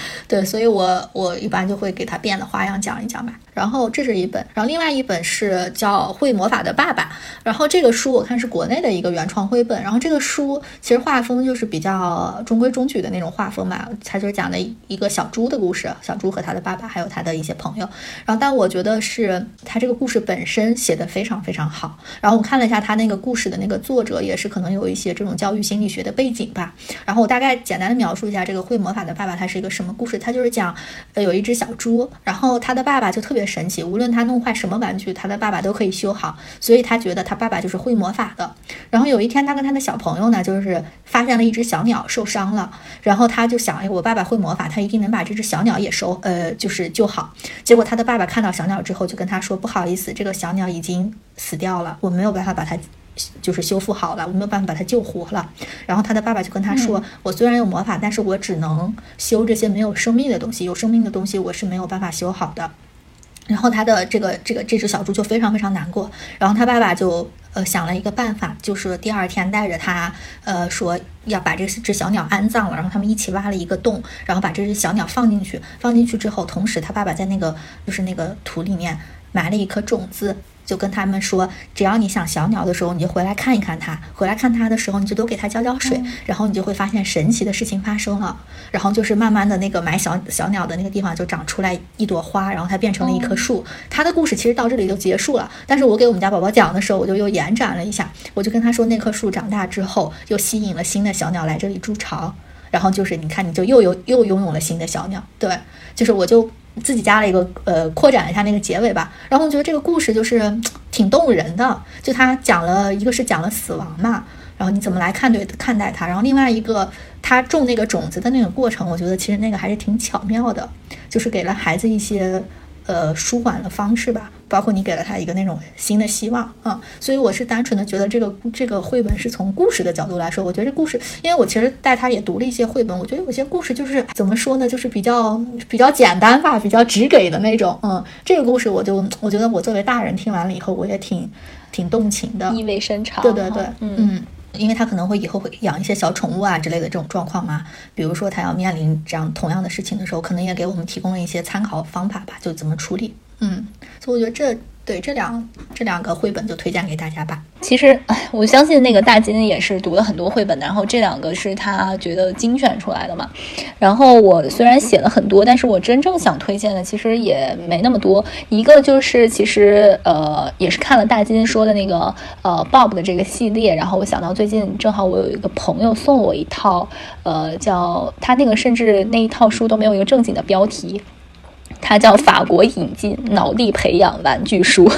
[laughs] 对，所以我我一般就会给他变了花样讲一讲吧。然后这是一本，然后另外一本是叫《会魔法的爸爸》。然后这个书我看是国内的一个原创绘本。然后这个书其实画风就是比较中规中矩的那种画风吧，它就是讲的一个小猪的故事，小猪和他的爸爸还有他的一些朋友。然后但我觉得是他这个故事本身写的非常非常好。然后我看了一下他那个故事的那个作者，也是可能有一些这种教育心理学的背景吧。然后我大概简单的描述一下这个会魔法的爸爸，他是一个什什么故事？他就是讲，呃，有一只小猪，然后他的爸爸就特别。神奇，无论他弄坏什么玩具，他的爸爸都可以修好，所以他觉得他爸爸就是会魔法的。然后有一天，他跟他的小朋友呢，就是发现了一只小鸟受伤了，然后他就想，哎，我爸爸会魔法，他一定能把这只小鸟也收，呃，就是救好。结果他的爸爸看到小鸟之后，就跟他说，不好意思，这个小鸟已经死掉了，我没有办法把它。就是修复好了，我没有办法把它救活了。然后他的爸爸就跟他说：“我虽然有魔法，但是我只能修这些没有生命的东西，有生命的东西我是没有办法修好的。”然后他的这个这个这只小猪就非常非常难过，然后他爸爸就呃想了一个办法，就是第二天带着他呃说要把这只小鸟安葬了，然后他们一起挖了一个洞，然后把这只小鸟放进去，放进去之后，同时他爸爸在那个就是那个土里面埋了一颗种子。就跟他们说，只要你想小鸟的时候，你就回来看一看它。回来看它的时候，你就多给它浇浇水，然后你就会发现神奇的事情发生了。然后就是慢慢的那个埋小小鸟的那个地方就长出来一朵花，然后它变成了一棵树。它的故事其实到这里就结束了。但是我给我们家宝宝讲的时候，我就又延展了一下，我就跟他说，那棵树长大之后又吸引了新的小鸟来这里筑巢。然后就是你看，你就又有又拥有了新的小鸟。对，就是我就。自己加了一个呃，扩展一下那个结尾吧。然后我觉得这个故事就是 [tsk] 挺动人的，就他讲了一个是讲了死亡嘛，然后你怎么来看对看待它，然后另外一个他种那个种子的那个过程，我觉得其实那个还是挺巧妙的，就是给了孩子一些呃舒缓的方式吧。包括你给了他一个那种新的希望啊，所以我是单纯的觉得这个这个绘本是从故事的角度来说，我觉得这故事，因为我其实带他也读了一些绘本，我觉得有些故事就是怎么说呢，就是比较比较简单吧，比较直给的那种，嗯，这个故事我就我觉得我作为大人听完了以后，我也挺挺动情的，意味深长，对对对，嗯，因为他可能会以后会养一些小宠物啊之类的这种状况嘛，比如说他要面临这样同样的事情的时候，可能也给我们提供了一些参考方法吧，就怎么处理。嗯，所以我觉得这对这两这两个绘本就推荐给大家吧。其实，我相信那个大金也是读了很多绘本，然后这两个是他觉得精选出来的嘛。然后我虽然写了很多，但是我真正想推荐的其实也没那么多。一个就是其实呃也是看了大金说的那个呃 Bob 的这个系列，然后我想到最近正好我有一个朋友送我一套呃叫他那个甚至那一套书都没有一个正经的标题。它叫法国引进脑力培养玩具书，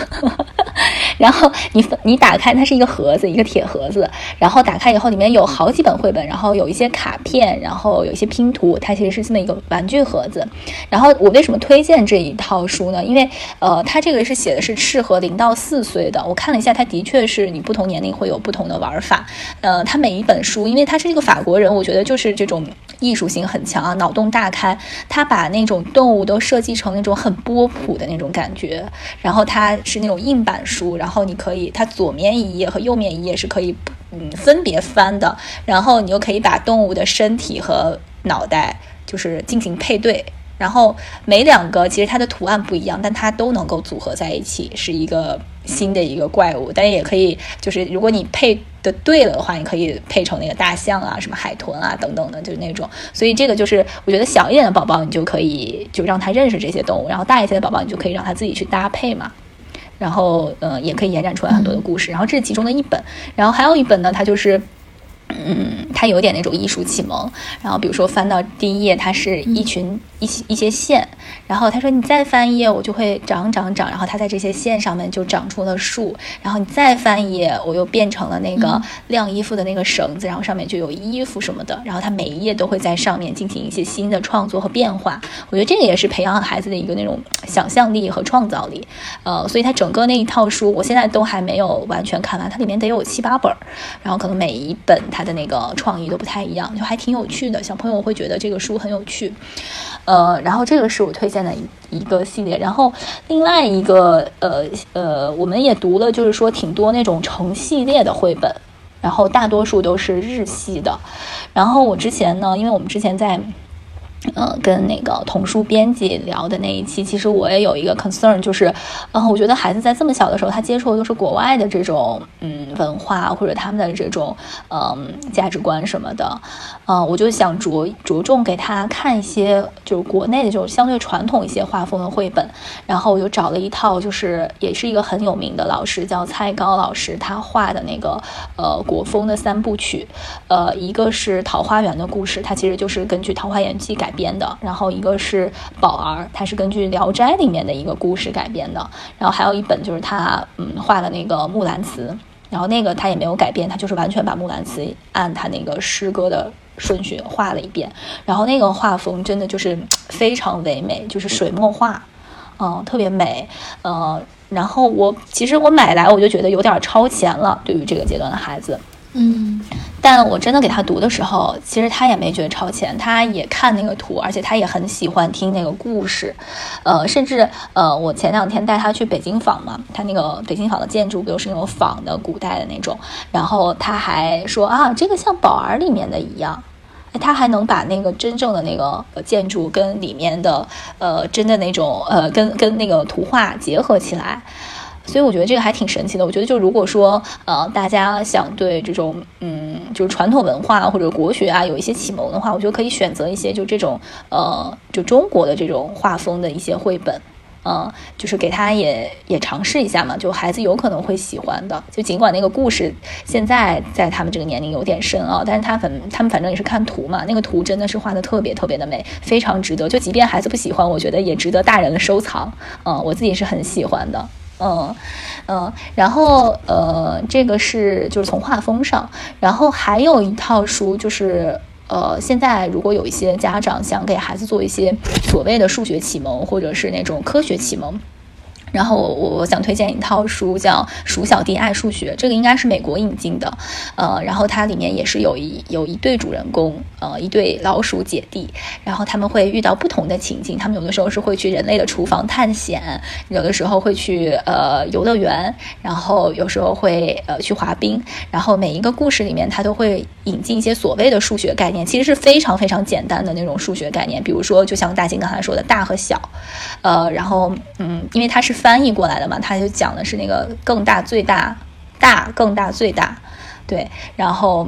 [laughs] 然后你你打开它是一个盒子，一个铁盒子，然后打开以后里面有好几本绘本，然后有一些卡片，然后有一些拼图，它其实是这么一个玩具盒子。然后我为什么推荐这一套书呢？因为呃，它这个是写的是适合零到四岁的。我看了一下，它的确是你不同年龄会有不同的玩法。呃，它每一本书，因为它是一个法国人，我觉得就是这种艺术性很强啊，脑洞大开。他把那种动物都设计。成那种很波普的那种感觉，然后它是那种硬板书，然后你可以它左面一页和右面一页是可以嗯分别翻的，然后你又可以把动物的身体和脑袋就是进行配对。然后每两个其实它的图案不一样，但它都能够组合在一起，是一个新的一个怪物。但也可以，就是如果你配的对了的话，你可以配成那个大象啊、什么海豚啊等等的，就是那种。所以这个就是我觉得小一点的宝宝，你就可以就让他认识这些动物；然后大一些的宝宝，你就可以让他自己去搭配嘛。然后呃，也可以延展出来很多的故事。然后这是其中的一本，然后还有一本呢，它就是。嗯，它有点那种艺术启蒙。然后，比如说翻到第一页，它是一群一些一些线。然后他说：“你再翻一页，我就会长长长。”然后它在这些线上面就长出了树。然后你再翻一页，我又变成了那个晾衣服的那个绳子，然后上面就有衣服什么的。然后它每一页都会在上面进行一些新的创作和变化。我觉得这个也是培养孩子的一个那种想象力和创造力。呃，所以它整个那一套书，我现在都还没有完全看完，它里面得有七八本。然后可能每一本它。的那个创意都不太一样，就还挺有趣的。小朋友会觉得这个书很有趣，呃，然后这个是我推荐的一一个系列。然后另外一个，呃呃，我们也读了，就是说挺多那种成系列的绘本，然后大多数都是日系的。然后我之前呢，因为我们之前在。呃，跟那个童书编辑聊的那一期，其实我也有一个 concern，就是，呃，我觉得孩子在这么小的时候，他接触的都是国外的这种，嗯，文化或者他们的这种，嗯，价值观什么的，呃，我就想着着重给他看一些，就是国内的这种相对传统一些画风的绘本，然后我就找了一套，就是也是一个很有名的老师，叫蔡高老师，他画的那个，呃，国风的三部曲，呃，一个是《桃花源的故事》，它其实就是根据《桃花源记》改。编的，然后一个是宝儿，它是根据《聊斋》里面的一个故事改编的，然后还有一本就是他嗯画的那个木兰辞，然后那个他也没有改编，他就是完全把木兰辞按他那个诗歌的顺序画了一遍，然后那个画风真的就是非常唯美，就是水墨画，嗯，特别美，呃，然后我其实我买来我就觉得有点超前了，对于这个阶段的孩子。嗯，但我真的给他读的时候，其实他也没觉得超前，他也看那个图，而且他也很喜欢听那个故事，呃，甚至呃，我前两天带他去北京坊嘛，他那个北京坊的建筑不都是那种仿的古代的那种，然后他还说啊，这个像宝儿里面的一样，他还能把那个真正的那个建筑跟里面的呃真的那种呃跟跟那个图画结合起来。所以我觉得这个还挺神奇的。我觉得，就如果说，呃，大家想对这种，嗯，就是传统文化或者国学啊有一些启蒙的话，我觉得可以选择一些就这种，呃，就中国的这种画风的一些绘本，嗯，就是给他也也尝试一下嘛，就孩子有可能会喜欢的。就尽管那个故事现在在他们这个年龄有点深啊，但是他反他们反正也是看图嘛，那个图真的是画的特别特别的美，非常值得。就即便孩子不喜欢，我觉得也值得大人的收藏。嗯，我自己是很喜欢的。嗯，嗯，然后呃，这个是就是从画风上，然后还有一套书就是呃，现在如果有一些家长想给孩子做一些所谓的数学启蒙，或者是那种科学启蒙。然后我我想推荐一套书，叫《鼠小弟爱数学》，这个应该是美国引进的，呃，然后它里面也是有一有一对主人公，呃，一对老鼠姐弟，然后他们会遇到不同的情境，他们有的时候是会去人类的厨房探险，有的时候会去呃游乐园，然后有时候会呃去滑冰，然后每一个故事里面，它都会引进一些所谓的数学概念，其实是非常非常简单的那种数学概念，比如说就像大金刚才说的大和小，呃，然后嗯，因为它是。翻译过来的嘛，他就讲的是那个更大、最大、大、更大、最大，对，然后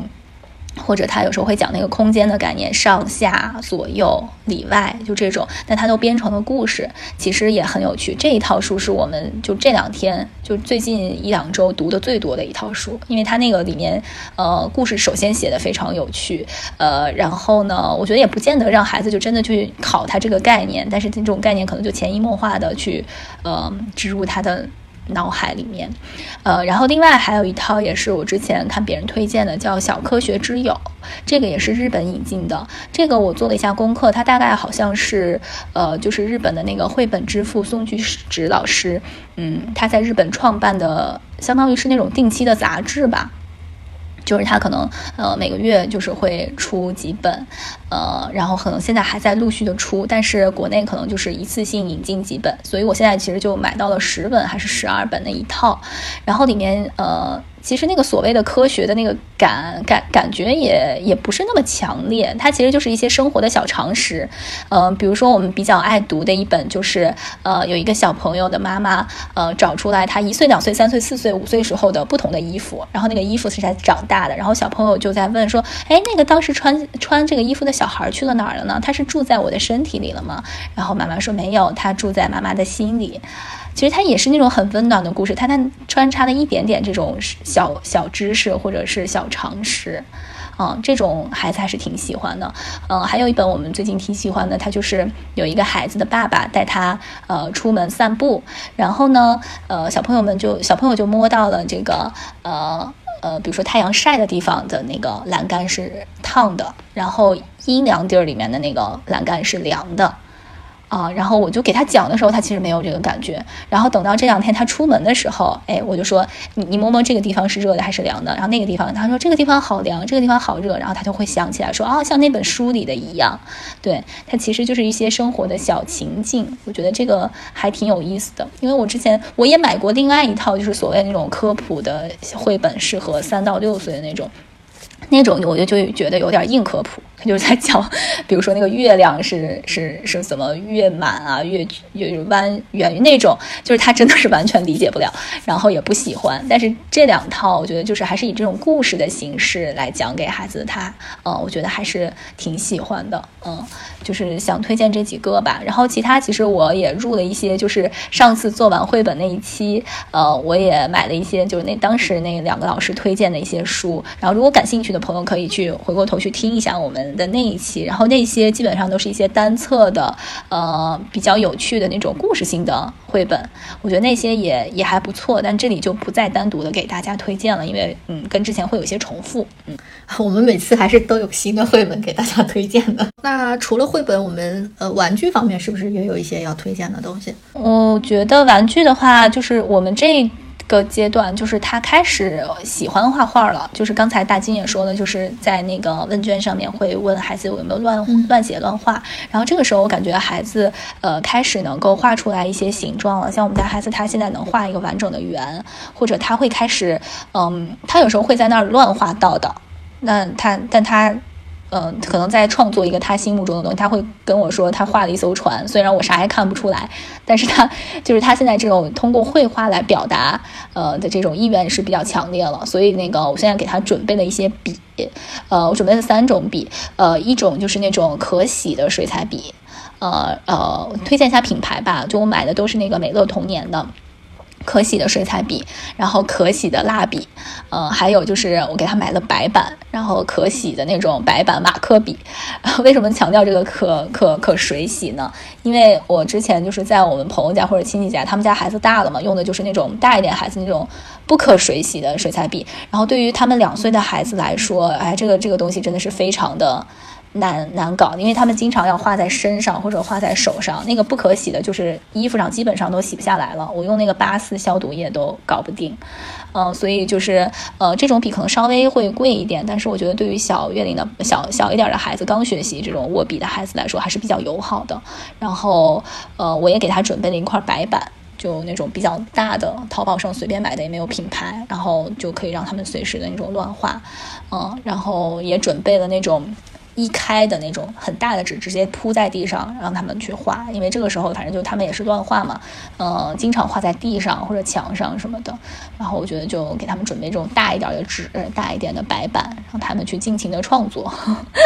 或者他有时候会讲那个空间的概念，上下左右里外，就这种，但他都编成了故事，其实也很有趣。这一套书是我们就这两天就最近一两周读的最多的一套书，因为它那个里面呃故事首先写的非常有趣，呃，然后呢，我觉得也不见得让孩子就真的去考他这个概念，但是这种概念可能就潜移默化的去。呃，植入他的脑海里面，呃，然后另外还有一套也是我之前看别人推荐的，叫《小科学之友》，这个也是日本引进的。这个我做了一下功课，它大概好像是呃，就是日本的那个绘本之父松居直老师，嗯，他在日本创办的，相当于是那种定期的杂志吧。就是他可能呃每个月就是会出几本，呃，然后可能现在还在陆续的出，但是国内可能就是一次性引进几本，所以我现在其实就买到了十本还是十二本的一套，然后里面呃。其实那个所谓的科学的那个感感感觉也也不是那么强烈，它其实就是一些生活的小常识，呃，比如说我们比较爱读的一本就是，呃，有一个小朋友的妈妈，呃，找出来他一岁、两岁、三岁、四岁、五岁时候的不同的衣服，然后那个衣服是在长大的，然后小朋友就在问说，哎，那个当时穿穿这个衣服的小孩去了哪儿了呢？他是住在我的身体里了吗？然后妈妈说没有，他住在妈妈的心里。其实它也是那种很温暖的故事，它它穿插了一点点这种小小知识或者是小常识，嗯，这种孩子还是挺喜欢的。嗯，还有一本我们最近挺喜欢的，它就是有一个孩子的爸爸带他呃出门散步，然后呢，呃，小朋友们就小朋友就摸到了这个呃呃，比如说太阳晒的地方的那个栏杆是烫的，然后阴凉地儿里面的那个栏杆是凉的。啊，然后我就给他讲的时候，他其实没有这个感觉。然后等到这两天他出门的时候，哎，我就说你你摸摸这个地方是热的还是凉的？然后那个地方他说这个地方好凉，这个地方好热。然后他就会想起来说啊，像那本书里的一样，对他其实就是一些生活的小情境。我觉得这个还挺有意思的，因为我之前我也买过另外一套，就是所谓那种科普的绘本，适合三到六岁的那种。那种我就就觉得有点硬科普，他就是在讲，比如说那个月亮是是是怎么月满啊，月月弯圆那种，就是他真的是完全理解不了，然后也不喜欢。但是这两套我觉得就是还是以这种故事的形式来讲给孩子，他嗯，我觉得还是挺喜欢的，嗯，就是想推荐这几个吧。然后其他其实我也入了一些，就是上次做完绘本那一期，呃，我也买了一些，就是那当时那两个老师推荐的一些书。然后如果感兴趣的。朋友可以去回过头去听一下我们的那一期，然后那些基本上都是一些单册的，呃，比较有趣的那种故事性的绘本，我觉得那些也也还不错，但这里就不再单独的给大家推荐了，因为嗯，跟之前会有些重复。嗯，我们每次还是都有新的绘本给大家推荐的。那除了绘本，我们呃玩具方面是不是也有一些要推荐的东西？我觉得玩具的话，就是我们这。个阶段就是他开始喜欢画画了，就是刚才大金也说了，就是在那个问卷上面会问孩子有没有乱乱写乱画，然后这个时候我感觉孩子呃开始能够画出来一些形状了，像我们家孩子他现在能画一个完整的圆，或者他会开始嗯，他有时候会在那儿乱画道道，那他但他。嗯，可能在创作一个他心目中的东西，他会跟我说他画了一艘船，虽然我啥也看不出来，但是他就是他现在这种通过绘画来表达呃的这种意愿是比较强烈了，所以那个我现在给他准备了一些笔，呃，我准备了三种笔，呃，一种就是那种可洗的水彩笔，呃呃，推荐一下品牌吧，就我买的都是那个美乐童年的。可洗的水彩笔，然后可洗的蜡笔，呃，还有就是我给他买了白板，然后可洗的那种白板马克笔。[laughs] 为什么强调这个可可可水洗呢？因为我之前就是在我们朋友家或者亲戚家，他们家孩子大了嘛，用的就是那种大一点孩子那种不可水洗的水彩笔。然后对于他们两岁的孩子来说，哎，这个这个东西真的是非常的。难难搞，因为他们经常要画在身上或者画在手上，那个不可洗的，就是衣服上基本上都洗不下来了。我用那个八四消毒液都搞不定，嗯，所以就是呃，这种笔可能稍微会贵一点，但是我觉得对于小月龄的小小一点的孩子，刚学习这种握笔的孩子来说还是比较友好的。然后呃，我也给他准备了一块白板，就那种比较大的，淘宝上随便买的也没有品牌，然后就可以让他们随时的那种乱画，嗯，然后也准备了那种。一开的那种很大的纸，直接铺在地上让他们去画，因为这个时候反正就他们也是乱画嘛，嗯，经常画在地上或者墙上什么的。然后我觉得就给他们准备这种大一点的纸，大一点的白板，让他们去尽情的创作。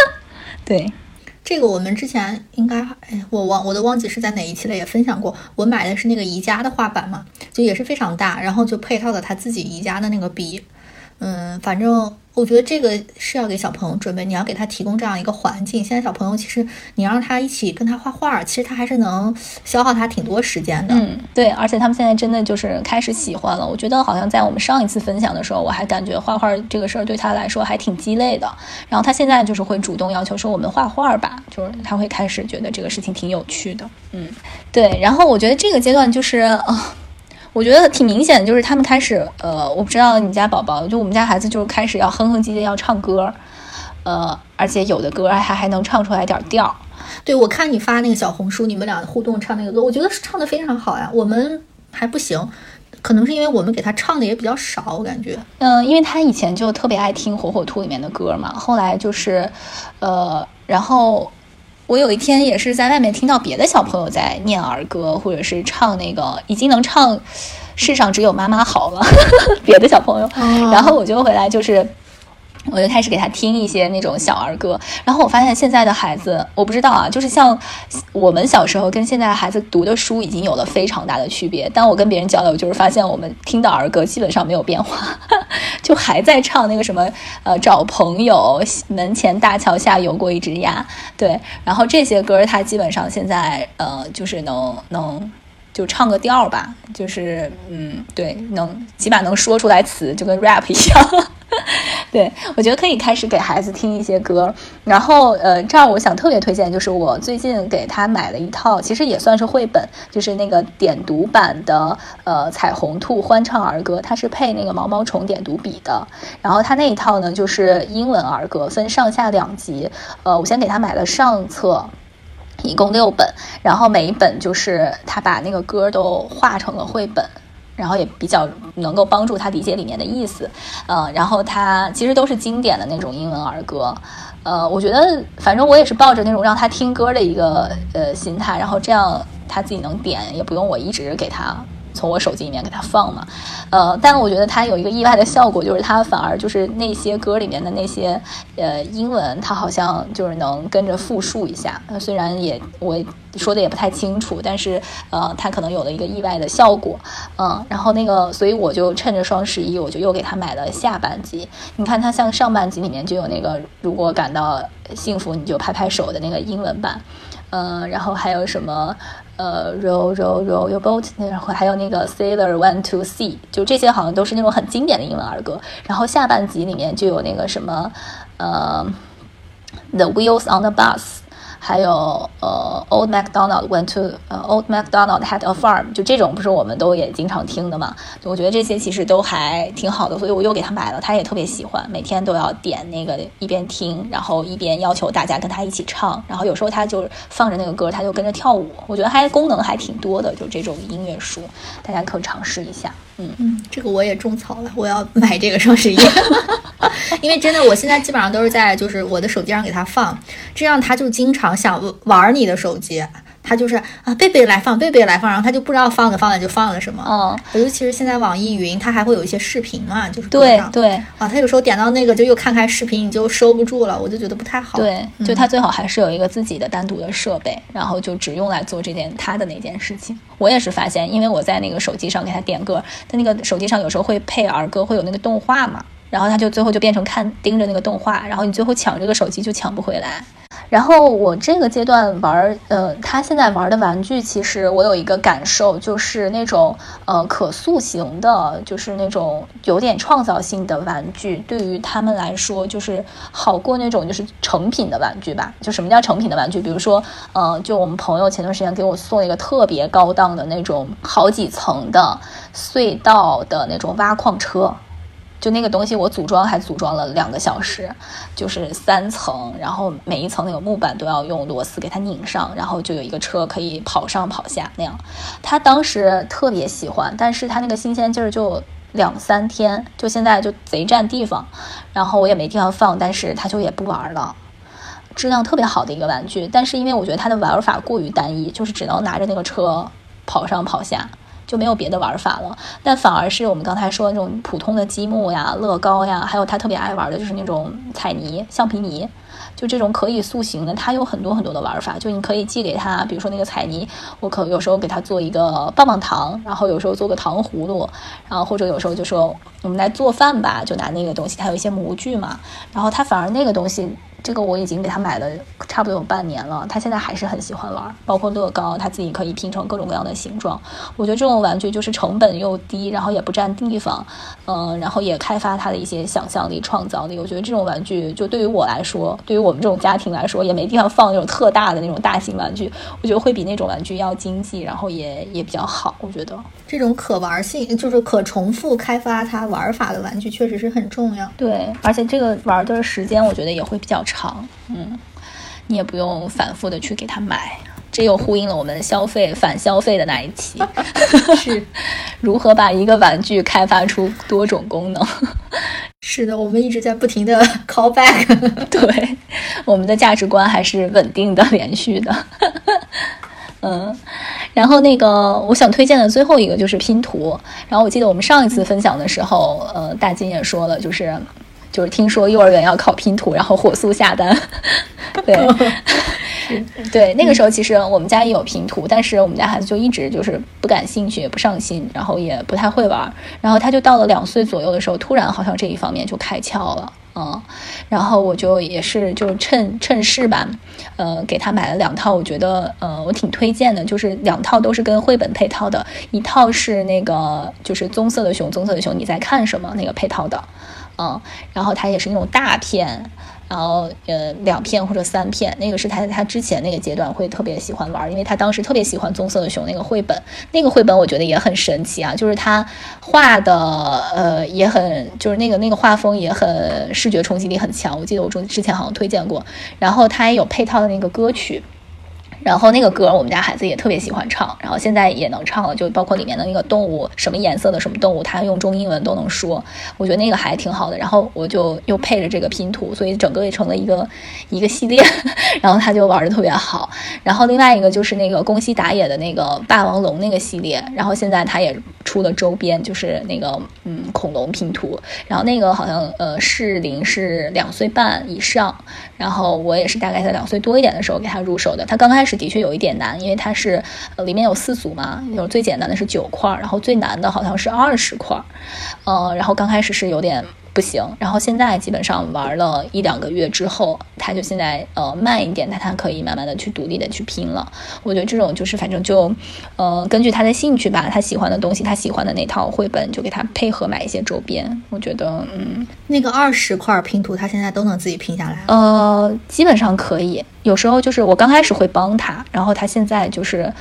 [laughs] 对，这个我们之前应该，哎，我忘我都忘记是在哪一期了，也分享过。我买的是那个宜家的画板嘛，就也是非常大，然后就配套的他自己宜家的那个笔。嗯，反正我觉得这个是要给小朋友准备，你要给他提供这样一个环境。现在小朋友其实你让他一起跟他画画，其实他还是能消耗他挺多时间的。嗯，对，而且他们现在真的就是开始喜欢了。我觉得好像在我们上一次分享的时候，我还感觉画画这个事儿对他来说还挺鸡肋的。然后他现在就是会主动要求说我们画画吧，就是他会开始觉得这个事情挺有趣的。嗯，对。然后我觉得这个阶段就是啊。我觉得挺明显的，就是他们开始，呃，我不知道你家宝宝，就我们家孩子，就是开始要哼哼唧唧要唱歌，呃，而且有的歌还还能唱出来点调。对，我看你发那个小红书，你们俩互动唱那个歌，我觉得唱的非常好呀。我们还不行，可能是因为我们给他唱的也比较少，我感觉。嗯，因为他以前就特别爱听《火火兔》里面的歌嘛，后来就是，呃，然后。我有一天也是在外面听到别的小朋友在念儿歌，或者是唱那个已经能唱“世上只有妈妈好了”，[laughs] 别的小朋友，然后我就回来就是。我就开始给他听一些那种小儿歌，然后我发现现在的孩子，我不知道啊，就是像我们小时候跟现在孩子读的书已经有了非常大的区别。但我跟别人交流，就是发现我们听的儿歌基本上没有变化，[laughs] 就还在唱那个什么呃找朋友，门前大桥下游过一只鸭，对，然后这些歌他基本上现在呃就是能能就唱个调吧，就是嗯对，能起码能说出来词，就跟 rap [laughs] 一样。对，我觉得可以开始给孩子听一些歌，然后呃，这儿我想特别推荐，就是我最近给他买了一套，其实也算是绘本，就是那个点读版的呃彩虹兔欢唱儿歌，它是配那个毛毛虫点读笔的，然后它那一套呢就是英文儿歌，分上下两集，呃，我先给他买了上册，一共六本，然后每一本就是他把那个歌都画成了绘本。然后也比较能够帮助他理解里面的意思，呃，然后他其实都是经典的那种英文儿歌，呃，我觉得反正我也是抱着那种让他听歌的一个呃心态，然后这样他自己能点，也不用我一直给他。从我手机里面给他放嘛，呃，但我觉得他有一个意外的效果，就是他反而就是那些歌里面的那些呃英文，他好像就是能跟着复述一下。呃，虽然也我说的也不太清楚，但是呃，他可能有了一个意外的效果，嗯，然后那个，所以我就趁着双十一，我就又给他买了下半集。你看，他像上半集里面就有那个如果感到幸福，你就拍拍手的那个英文版，嗯，然后还有什么？呃，row row row your boat，然后还有那个 sailor went to sea，就这些好像都是那种很经典的英文儿歌。然后下半集里面就有那个什么，呃，the wheels on the bus。还有呃，Old MacDonald went to 呃，Old MacDonald had a farm，就这种不是我们都也经常听的嘛？我觉得这些其实都还挺好的，所以我又给他买了，他也特别喜欢，每天都要点那个一边听，然后一边要求大家跟他一起唱，然后有时候他就放着那个歌，他就跟着跳舞。我觉得还功能还挺多的，就这种音乐书，大家可以尝试一下。嗯嗯，这个我也种草了，我要买这个双十一，[laughs] [laughs] 因为真的，我现在基本上都是在就是我的手机上给他放，这样他就经常想玩你的手机，他就是啊，贝贝来放，贝贝来放，然后他就不知道放着放着就放了什么。嗯，尤其是现在网易云，它还会有一些视频嘛，就是对对啊，他有时候点到那个就又看看视频，你就收不住了，我就觉得不太好。对，嗯就他最好还是有一个自己的单独的设备，然后就只用来做这件他的那件事情。我也是发现，因为我在那个手机上给他点歌，他那个手机上有时候会配儿歌，会有那个动画嘛，然后他就最后就变成看盯着那个动画，然后你最后抢这个手机就抢不回来。然后我这个阶段玩，呃，他现在玩的玩具，其实我有一个感受，就是那种呃可塑形的，就是那种有点创造性的玩具，对于他们来说，就是好过那种就是成品的玩具吧。就什么叫成品的玩具？比如说，呃，就我们朋友前段时间给我送一个特别高档的那种好几层的隧道的那种挖矿车。就那个东西，我组装还组装了两个小时，就是三层，然后每一层那个木板都要用螺丝给它拧上，然后就有一个车可以跑上跑下那样。他当时特别喜欢，但是他那个新鲜劲儿就两三天，就现在就贼占地方，然后我也没地方放，但是他就也不玩了。质量特别好的一个玩具，但是因为我觉得它的玩法过于单一，就是只能拿着那个车跑上跑下。就没有别的玩法了，但反而是我们刚才说那种普通的积木呀、乐高呀，还有他特别爱玩的就是那种彩泥、橡皮泥，就这种可以塑形的，它有很多很多的玩法。就你可以寄给他，比如说那个彩泥，我可有时候给他做一个棒棒糖，然后有时候做个糖葫芦，然后或者有时候就说我们来做饭吧，就拿那个东西，它有一些模具嘛，然后他反而那个东西。这个我已经给他买了差不多有半年了，他现在还是很喜欢玩，包括乐高，他自己可以拼成各种各样的形状。我觉得这种玩具就是成本又低，然后也不占地方，嗯，然后也开发他的一些想象力、创造力。我觉得这种玩具就对于我来说，对于我们这种家庭来说，也没地方放那种特大的那种大型玩具，我觉得会比那种玩具要经济，然后也也比较好。我觉得这种可玩性，就是可重复开发它玩法的玩具，确实是很重要。对，而且这个玩的时间，我觉得也会比较长。长，嗯，你也不用反复的去给他买，这又呼应了我们消费反消费的那一期，[laughs] [laughs] 是如何把一个玩具开发出多种功能。[laughs] 是的，我们一直在不停的 call back，对，我们的价值观还是稳定的、连续的。嗯，然后那个我想推荐的最后一个就是拼图。然后我记得我们上一次分享的时候，呃，大金也说了，就是。就是听说幼儿园要考拼图，然后火速下单。[laughs] 对，对，那个时候其实我们家也有拼图，但是我们家孩子就一直就是不感兴趣，也不上心，然后也不太会玩。然后他就到了两岁左右的时候，突然好像这一方面就开窍了，嗯。然后我就也是就趁趁势吧，呃，给他买了两套，我觉得呃我挺推荐的，就是两套都是跟绘本配套的，一套是那个就是棕色的熊，棕色的熊你在看什么那个配套的。嗯，然后它也是那种大片，然后呃两片或者三片，那个是他他之前那个阶段会特别喜欢玩，因为他当时特别喜欢棕色的熊那个绘本，那个绘本我觉得也很神奇啊，就是他画的呃也很，就是那个那个画风也很视觉冲击力很强，我记得我中之前好像推荐过，然后它也有配套的那个歌曲。然后那个歌我们家孩子也特别喜欢唱，然后现在也能唱了，就包括里面的那个动物，什么颜色的什么动物，他用中英文都能说，我觉得那个还挺好的。然后我就又配着这个拼图，所以整个也成了一个一个系列，[laughs] 然后他就玩的特别好。然后另外一个就是那个宫西达也的那个霸王龙那个系列，然后现在他也出了周边，就是那个嗯恐龙拼图，然后那个好像呃适龄是两岁半以上，然后我也是大概在两岁多一点的时候给他入手的，他刚开始。的确有一点难，因为它是里面有四组嘛，有最简单的是九块，然后最难的好像是二十块，呃，然后刚开始是有点不行，然后现在基本上玩了一两个月之后，他就现在呃慢一点，他他可以慢慢的去独立的去拼了。我觉得这种就是反正就呃根据他的兴趣吧，他喜欢的东西，他喜欢的那套绘本，就给他配合买一些周边。我觉得嗯，那个二十块拼图，他现在都能自己拼下来。呃，基本上可以。有时候就是我刚开始会帮他，然后他现在就是，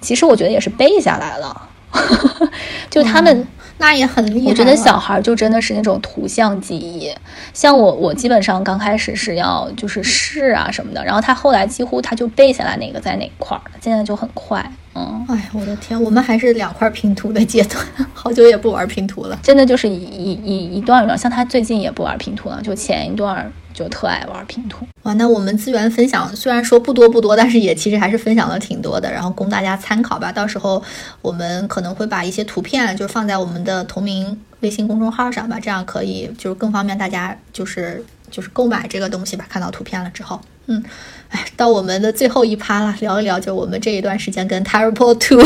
其实我觉得也是背下来了。[laughs] 就他们那也很厉害。我觉得小孩就真的是那种图像记忆。像我，我基本上刚开始是要就是试啊什么的，然后他后来几乎他就背下来哪个在哪块儿，现在就很快。嗯，哎，我的天，我们还是两块拼图的阶段，[laughs] 好久也不玩拼图了。真的就是一一一一段一段，像他最近也不玩拼图了，就前一段。就特爱玩拼图。哇，那我们资源分享虽然说不多不多，但是也其实还是分享了挺多的，然后供大家参考吧。到时候我们可能会把一些图片就放在我们的同名微信公众号上吧，这样可以就是更方便大家就是就是购买这个东西吧。看到图片了之后，嗯，哎，到我们的最后一趴了，聊一聊就我们这一段时间跟 Terrible Two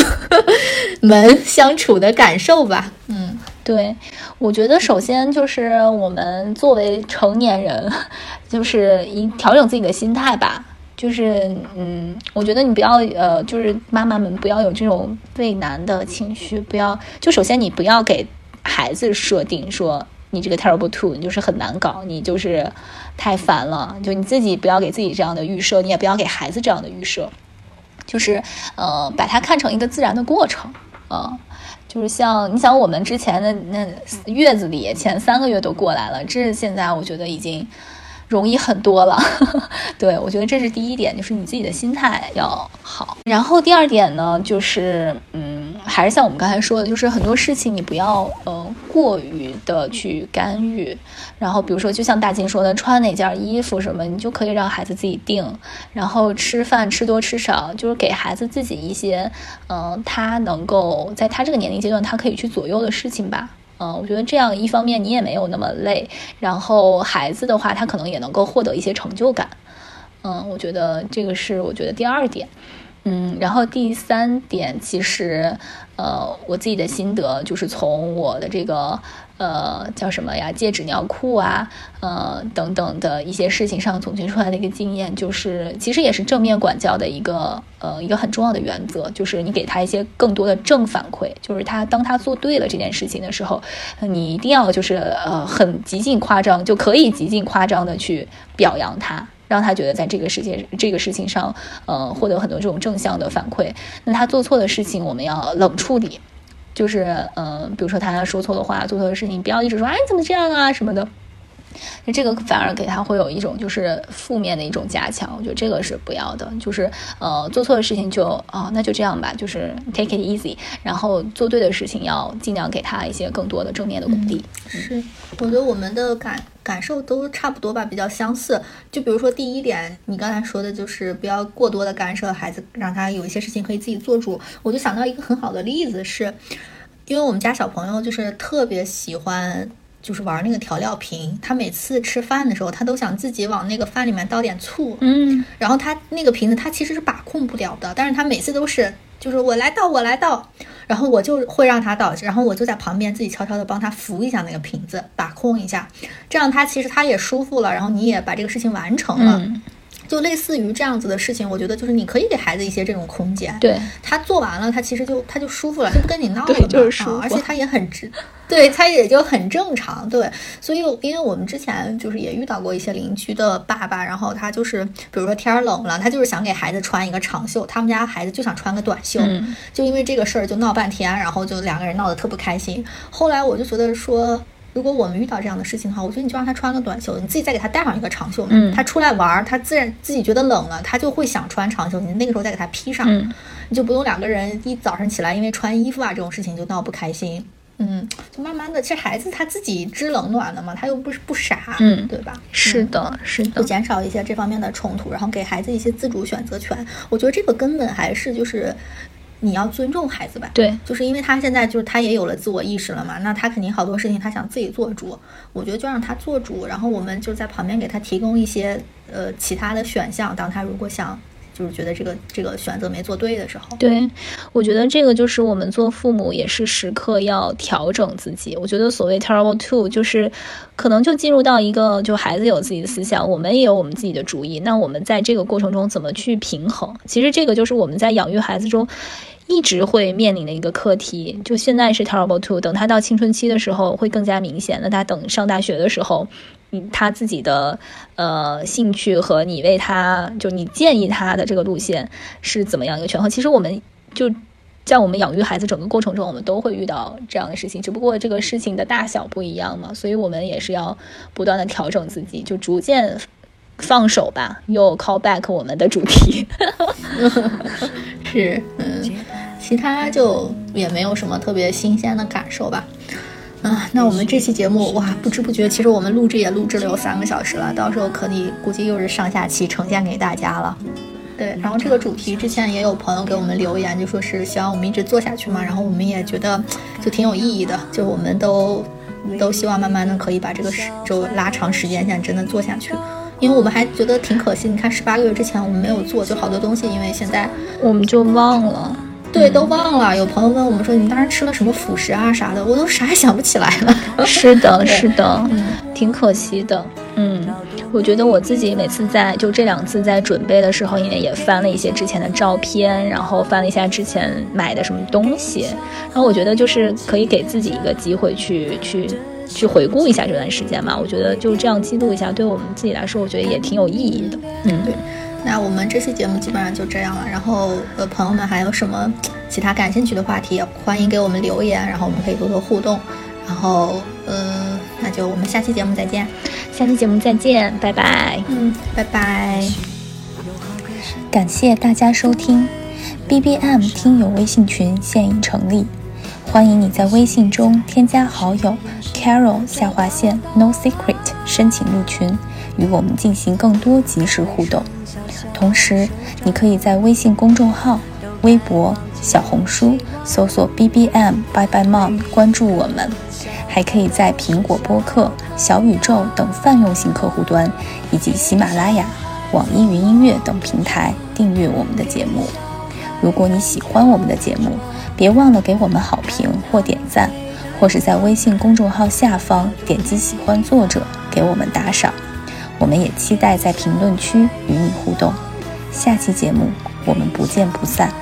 [laughs] 们相处的感受吧。嗯，对，我觉得首先就是我们作为成年人。就是一调整自己的心态吧，就是嗯，我觉得你不要呃，就是妈妈们不要有这种畏难的情绪，不要就首先你不要给孩子设定说你这个 terrible two 你就是很难搞，你就是太烦了，就你自己不要给自己这样的预设，你也不要给孩子这样的预设，就是呃，把它看成一个自然的过程，呃，就是像你想我们之前的那月子里前三个月都过来了，这现在我觉得已经。容易很多了，[laughs] 对我觉得这是第一点，就是你自己的心态要好。然后第二点呢，就是嗯，还是像我们刚才说的，就是很多事情你不要呃过于的去干预。然后比如说，就像大金说的，穿哪件衣服什么，你就可以让孩子自己定。然后吃饭吃多吃少，就是给孩子自己一些嗯，他能够在他这个年龄阶段他可以去左右的事情吧。嗯，我觉得这样一方面你也没有那么累，然后孩子的话他可能也能够获得一些成就感。嗯，我觉得这个是我觉得第二点。嗯，然后第三点其实，呃，我自己的心得就是从我的这个。呃，叫什么呀？戒纸尿裤啊，呃，等等的一些事情上总结出来的一个经验，就是其实也是正面管教的一个呃一个很重要的原则，就是你给他一些更多的正反馈，就是他当他做对了这件事情的时候，你一定要就是呃很极尽夸张，就可以极尽夸张的去表扬他，让他觉得在这个世界这个事情上，呃，获得很多这种正向的反馈。那他做错的事情，我们要冷处理。就是，嗯，比如说他说错的话，做错的事情，不要一直说，哎，你怎么这样啊什么的。那这个反而给他会有一种就是负面的一种加强，我觉得这个是不要的。就是呃做错的事情就啊那就这样吧，就是 take it easy，然后做对的事情要尽量给他一些更多的正面的鼓励。是，我觉得我们的感感受都差不多吧，比较相似。就比如说第一点，你刚才说的就是不要过多的干涉孩子，让他有一些事情可以自己做主。我就想到一个很好的例子，是因为我们家小朋友就是特别喜欢。就是玩那个调料瓶，他每次吃饭的时候，他都想自己往那个饭里面倒点醋。嗯，然后他那个瓶子他其实是把控不了的，但是他每次都是就是我来倒，我来倒，然后我就会让他倒，然后我就在旁边自己悄悄的帮他扶一下那个瓶子，把控一下，这样他其实他也舒服了，然后你也把这个事情完成了。就类似于这样子的事情，我觉得就是你可以给孩子一些这种空间，对他做完了，他其实就他就舒服了，就不跟你闹了，就是舒服，而且他也很直，对他也就很正常，对。所以，因为我们之前就是也遇到过一些邻居的爸爸，然后他就是比如说天冷了，他就是想给孩子穿一个长袖，他们家孩子就想穿个短袖，就因为这个事儿就闹半天，然后就两个人闹得特不开心。后来我就觉得说。如果我们遇到这样的事情的话，我觉得你就让他穿个短袖，你自己再给他带上一个长袖。嗯，他出来玩，他自然自己觉得冷了，他就会想穿长袖。你那个时候再给他披上，你就不用两个人一早上起来因为穿衣服啊这种事情就闹不开心。嗯，就慢慢的，其实孩子他自己知冷暖的嘛，他又不是不傻，嗯，对吧？是的，是的，就减少一些这方面的冲突，然后给孩子一些自主选择权。我觉得这个根本还是就是。你要尊重孩子吧，对，就是因为他现在就是他也有了自我意识了嘛，那他肯定好多事情他想自己做主，我觉得就让他做主，然后我们就在旁边给他提供一些呃其他的选项，当他如果想。就是觉得这个这个选择没做对的时候，对我觉得这个就是我们做父母也是时刻要调整自己。我觉得所谓 terrible two 就是可能就进入到一个就孩子有自己的思想，我们也有我们自己的主意。那我们在这个过程中怎么去平衡？其实这个就是我们在养育孩子中一直会面临的一个课题。就现在是 terrible two，等他到青春期的时候会更加明显。那他等上大学的时候。你他自己的呃兴趣和你为他就你建议他的这个路线是怎么样一个权衡？其实我们就在我们养育孩子整个过程中，我们都会遇到这样的事情，只不过这个事情的大小不一样嘛，所以我们也是要不断的调整自己，就逐渐放手吧。又 call back 我们的主题，[laughs] 是嗯，其他就也没有什么特别新鲜的感受吧。啊，那我们这期节目哇，不知不觉，其实我们录制也录制了有三个小时了，到时候可以估计又是上下期呈现给大家了。对，然后这个主题之前也有朋友给我们留言，就说是希望我们一直做下去嘛，然后我们也觉得就挺有意义的，就我们都都希望慢慢的可以把这个时就拉长时间线，真的做下去。因为我们还觉得挺可惜，你看十八个月之前我们没有做，就好多东西，因为现在我们就忘了。对，都忘了。有朋友问我们说：“你们当时吃了什么辅食啊啥的？”我都啥也想不起来了。是的，[laughs] 是的，挺可惜的。嗯，我觉得我自己每次在就这两次在准备的时候，因为也翻了一些之前的照片，然后翻了一下之前买的什么东西，然后我觉得就是可以给自己一个机会去去去回顾一下这段时间吧。我觉得就这样记录一下，对我们自己来说，我觉得也挺有意义的。嗯，对。那我们这期节目基本上就这样了。然后，呃，朋友们还有什么其他感兴趣的话题，欢迎给我们留言，然后我们可以多多互动。然后，呃，那就我们下期节目再见。下期节目再见，拜拜。嗯，拜拜。感谢大家收听，B B M 听友微信群现已成立，欢迎你在微信中添加好友 Carol 下划线 No Secret 申请入群，与我们进行更多及时互动。同时，你可以在微信公众号、微博、小红书搜索 “B B M Bye Bye Mom” 关注我们，还可以在苹果播客、小宇宙等泛用型客户端，以及喜马拉雅、网易云音乐等平台订阅我们的节目。如果你喜欢我们的节目，别忘了给我们好评或点赞，或是在微信公众号下方点击喜欢作者给我们打赏。我们也期待在评论区与你互动，下期节目我们不见不散。